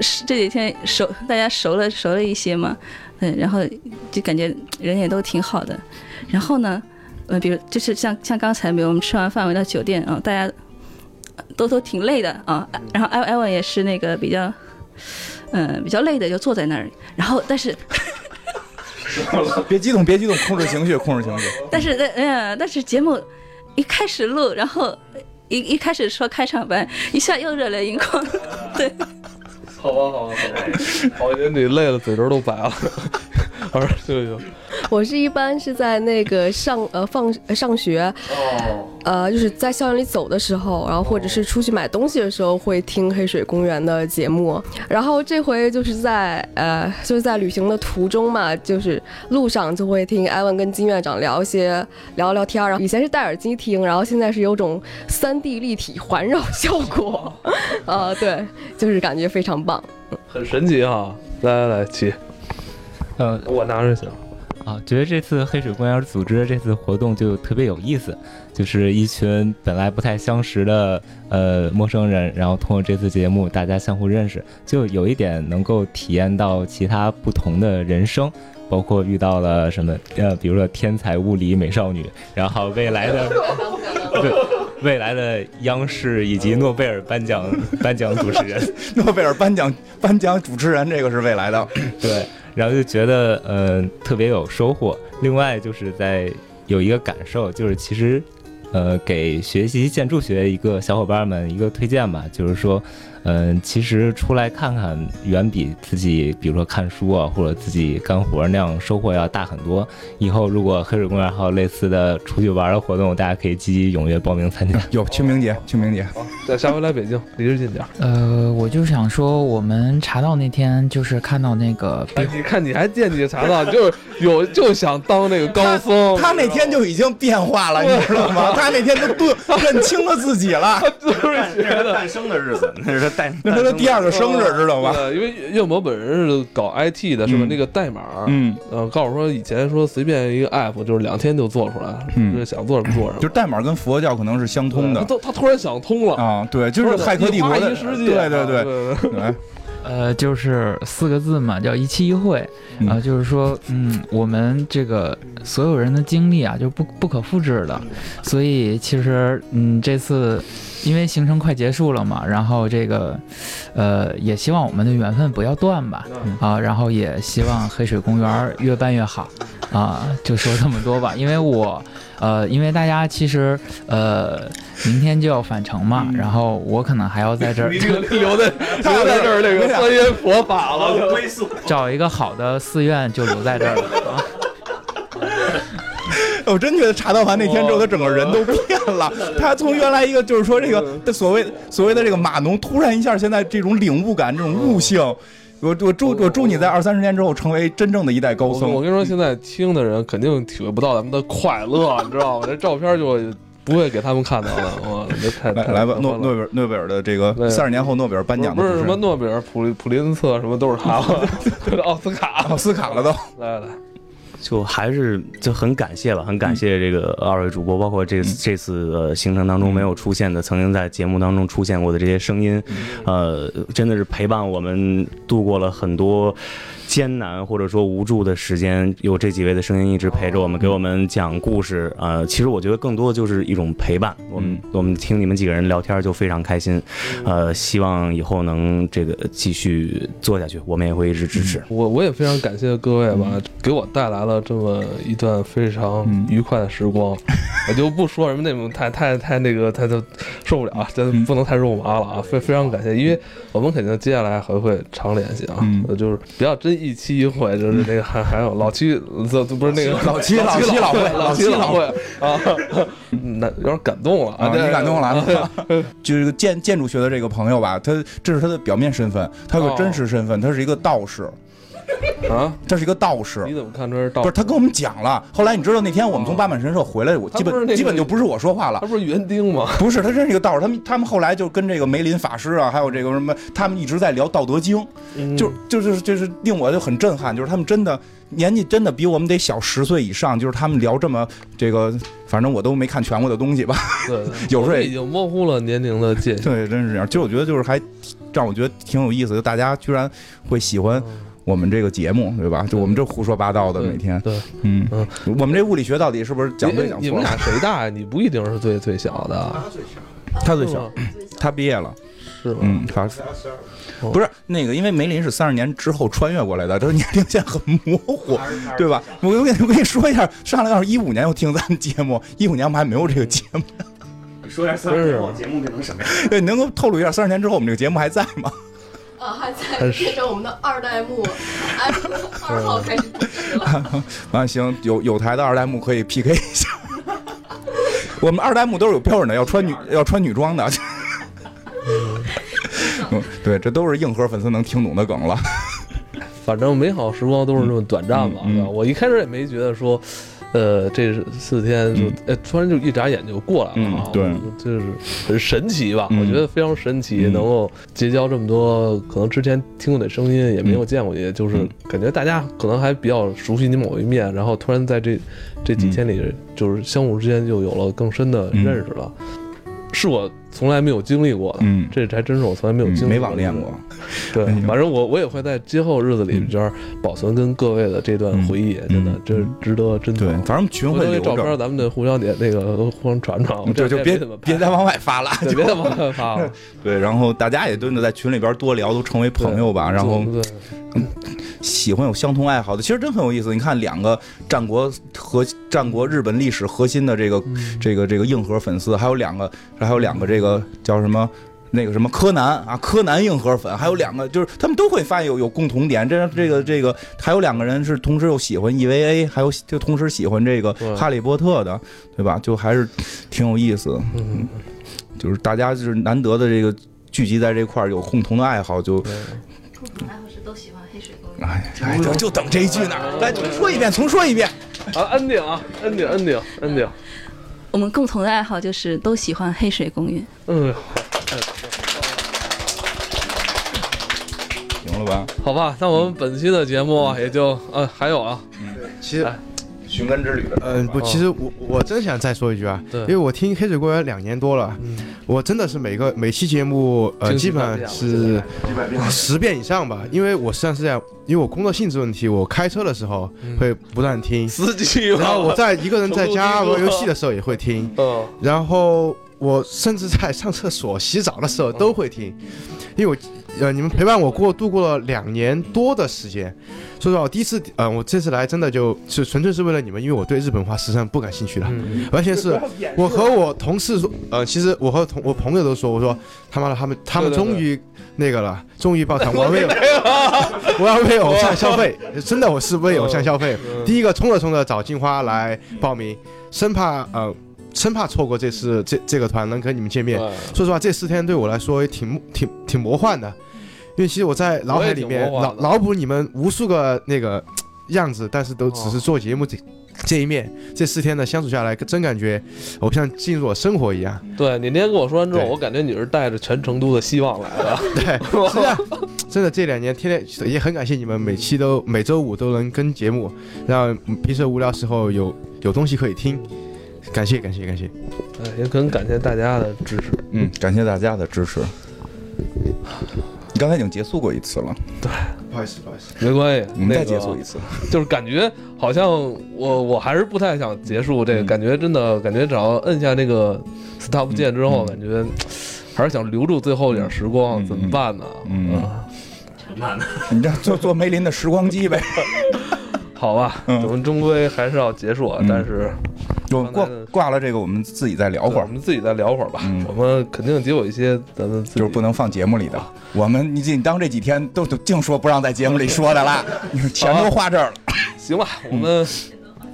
是这几天熟，大家熟了熟了一些嘛，嗯，然后就感觉人也都挺好的。然后呢，呃，比如就是像像刚才，比如我们吃完饭回到酒店啊，大家都都挺累的啊。然后艾艾文也是那个比较，嗯、比较累的，就坐在那儿。然后，但是 别激动，别激动，控制情绪，控制情绪。但是呃，但是节目一开始录，然后一一开始说开场白，一下又热泪盈眶。对，好吧，好吧，好吧，好像你累了，嘴唇都白了。好，就就我是一般是在那个上呃放呃上学，哦，呃就是在校园里走的时候，然后或者是出去买东西的时候会听黑水公园的节目。然后这回就是在呃就是在旅行的途中嘛，就是路上就会听艾文跟金院长聊一些聊聊天儿。然后以前是戴耳机听，然后现在是有种三 D 立体环绕效果，呃对，就是感觉非常棒。很神奇哈。来来来，起，呃我拿着行。啊，觉得这次黑水公园组织的这次活动就特别有意思，就是一群本来不太相识的呃陌生人，然后通过这次节目大家相互认识，就有一点能够体验到其他不同的人生。包括遇到了什么呃，比如说天才物理美少女，然后未来的 对未来的央视以及诺贝尔颁奖颁奖主持人，诺贝尔颁奖颁奖主持人，这个是未来的。对，然后就觉得呃特别有收获。另外就是在有一个感受，就是其实呃给学习建筑学一个小伙伴们一个推荐吧，就是说。嗯，其实出来看看，远比自己，比如说看书啊，或者自己干活那样收获要大很多。以后如果黑水公园还有类似的出去玩的活动，大家可以积极踊跃报名参加。有清明节，清明节，再下回来北京，离着近点。呃，我就想说，我们查到那天就是看到那个哎，你看你还惦记查到，就是有就想当那个高僧。他那天就已经变化了，你知道吗？他那天都顿认清了自己了，就是觉得诞生的日子，那是他诞，那是他第二个生日，知道吧？对，因为岳母本人是搞 IT 的，是吧？嗯那个代码，嗯，呃，告诉说以前说随便一个 app 就是两天就做出来，嗯就是想做什么做什么。就是代码跟佛教可能是相通的他都他突然想通了，啊，对，就是《骇客帝国》的，对对对 呃，就是四个字嘛，叫一期一会嗯啊、就是说，嗯，我们这个所有人的经历啊，就不不可复制的，所以其实，嗯，这次因为行程快结束了嘛，然后这个，呃，也希望我们的缘分不要断吧，啊，然后也希望黑水公园越办越好，啊，就说这么多吧，因为我，呃，因为大家其实，呃，明天就要返程嘛，然后我可能还要在这儿 留在留在这儿那个三元佛法了，找一个好的寺院就留在这儿了。啊我真觉得茶道完那天之后，他整个人都变了。他从原来一个就是说这个的所谓所谓的这个码农，突然一下现在这种领悟感、这种悟性，我我祝我祝你在二三十年之后成为真正的一代高僧我。跟你说，现在听的人肯定体会不到咱们的快乐，你知道吗？这照片就不会给他们看到的。哇，这太太来来吧，诺诺贝尔诺贝尔的这个三十年后诺贝尔颁奖的不是什么诺贝尔、普利普林特什么都是他了，奥斯卡。奥斯卡了都。来来，就还是就很感谢吧，很感谢这个二位主播，包括这这次呃行程当中没有出现的，曾经在节目当中出现过的这些声音，呃，真的是陪伴我们度过了很多。艰难或者说无助的时间，有这几位的声音一直陪着我们，给我们讲故事。呃，其实我觉得更多的就是一种陪伴。我们我们听你们几个人聊天就非常开心。呃，希望以后能这个继续做下去，我们也会一直支持。我我也非常感谢各位吧，给我带来了这么一段非常愉快的时光。我就不说什么那种太太太那个，太就受不了，真不能太肉麻了啊！非非常感谢，因为我们肯定接下来还会常联系啊，呃就是不要真一期一会，就是那个还还有老七，这不是那个 老七老七老会老老七老会啊，那有点感动了啊，对你感动了啊！就是这个建建筑学的这个朋友吧，他这是他的表面身份，他有个真实身份，他是一个道士。啊，这是一个道士，你怎么看出来是道不是他跟我们讲了。后来你知道那天我们从八坂神社回来，我基本基本就不是我说话了他。不是园丁吗？不是，他真是一个道士。他们他们后来就跟这个梅林法师啊，还有这个什么，他们一直在聊《道德经》，嗯就就是就是令我就很震撼，就是他们真的年纪真的比我们得小十岁以上，就是他们聊这么这个，反正我都没看全过的东西吧。对，有时候也已经模糊了年龄的界限。对，真是这样。其实我觉得就是还让我觉得挺有意思，就大家居然会喜欢我们这个节目，对吧？就我们这胡说八道的每天，对，嗯嗯，我们这物理学到底是不是讲对讲错了？你们俩谁大呀？你不一定是最最小的，他最小他最小，他毕业了。是吗？嗯，他不是那个，因为梅林是三十年之后穿越过来的，这个年龄线很模糊，对吧？我我跟你我跟你说一下，上来要是一五年又听咱们节目，一五年我们还没有这个节目。你说一下三十年后节目变成什么样？对，你能够透露一下三十年之后我们这个节目还在吗？啊，还在变成我们的二代目，哎，二号开始主持了。啊，行，有有台的二代目可以 PK 一下。我们二代目都是有标准的，要穿女要穿女装的。嗯，对，这都是硬核粉丝能听懂的梗了。反正美好时光都是那么短暂嘛？我一开始也没觉得说，呃，这是四天就，哎，突然就一眨眼就过来了啊！嗯对。就是很神奇吧？嗯。我觉得非常神奇，嗯。能够结交这么多可能之前听过的声音也没有见过你，就是嗯感觉大家可能还比较熟悉你某一面，然后突然在这这几天里，就是相互之间就有了更深的认识了，是我从来没有经历过的，嗯。这还真是我从来没有经历没网恋过。对反正我我也会在今后日子里边保存跟各位的这段回忆，真的嗯这值得珍藏。对，反正群会留照片，咱们得互相点那个互相传传，就就别 别再往外发了，就别再往外发了。对，然后大家也真的在群里边多聊，都成为朋友吧。然后，喜欢有相同爱好的，其实真很有意思。你看，两个战国和战国日本历史核心的这个、这个这个硬核粉丝，还有两个还有两个这个叫什么？那个什么柯南啊，柯南硬核粉，还有两个就是他们都会发现有有共同点，这这个这个还有两个人是同时又喜欢 EVA，还有就同时喜欢这个哈利波特的，对吧？就还是挺有意思。嗯，就是大家就是难得的这个聚集在这块儿有共同的爱好，就共同爱好是都喜欢黑水公园。哎 哎，就就等这一句呢。来，重说一遍，重说一遍。啊，ending 啊，ending ending ending，我们共同的爱好就是都喜欢黑水公园。嗯，吧？好吧，那我们本期的节目啊也就呃还有啊，其实哎。寻根之旅的，嗯，不，其实我我真想再说一句啊，对。因为我听黑水公园两年多了，嗯。我真的是每个每期节目呃基本上百是十遍以上吧，因为我实际上是这样，因为我工作性质问题，我开车的时候会不断听，司机嘛，然后我在一个人在家玩游戏的时候也会听，嗯然后我甚至在上厕所、洗澡的时候都会听，因为我呃，你们陪伴我过度过了两年多的时间。说实话，我第一次，呃，我这次来真的就是纯粹是为了你们，因为我对日本话实际上不感兴趣了，嗯 完全是我和我同事说，呃，其实我和同我朋友都说，我说他妈的，他们他们终于那个了，终于抱团，我要为我要为偶像消费，真的我是为偶像消费。第一个冲着冲着找金花来报名，生怕呃生怕错过这次这这个团能跟你们见面。说实话，这四天对我来说也挺挺挺魔幻的，因为其实我在脑海里面脑脑补你们无数个那个样子，但是都只是做节目这。这一面，这四天的相处下来，真感觉我像进入我生活一样。对你那天跟我说完之后，我感觉你是带着全成都的希望来的。对，是啊，真的这两年天天也很感谢你们，每期都每周五都能跟节目，让平时无聊时候有有东西可以听。感谢感谢感谢，呃，也很感谢大家的支持。嗯，感谢大家的支持。你刚才已经结束过一次了，对。不好意思不好意思，没关系，我们再结束一次。就是感觉好像我我还是不太想结束这个，嗯感觉真的感觉只要摁下那个 stop 键之后，嗯感觉还是想留住最后一点时光，嗯怎么办呢？嗯啊。你这做做梅林的时光机呗。好吧，嗯。我们终归还是要结束但是我挂挂了这个，我们自己再聊会儿我，们自己再聊会儿吧。嗯我们肯定也有一些咱们就是不能放节目里的。我们你你当这几天都都净说不让在节目里说的啦，你说钱都花这儿了。行吧，我们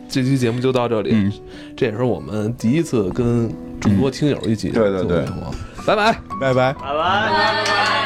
这期节目就到这里。嗯，这也是我们第一次跟主播听友一起对对对拜拜。拜拜。拜拜。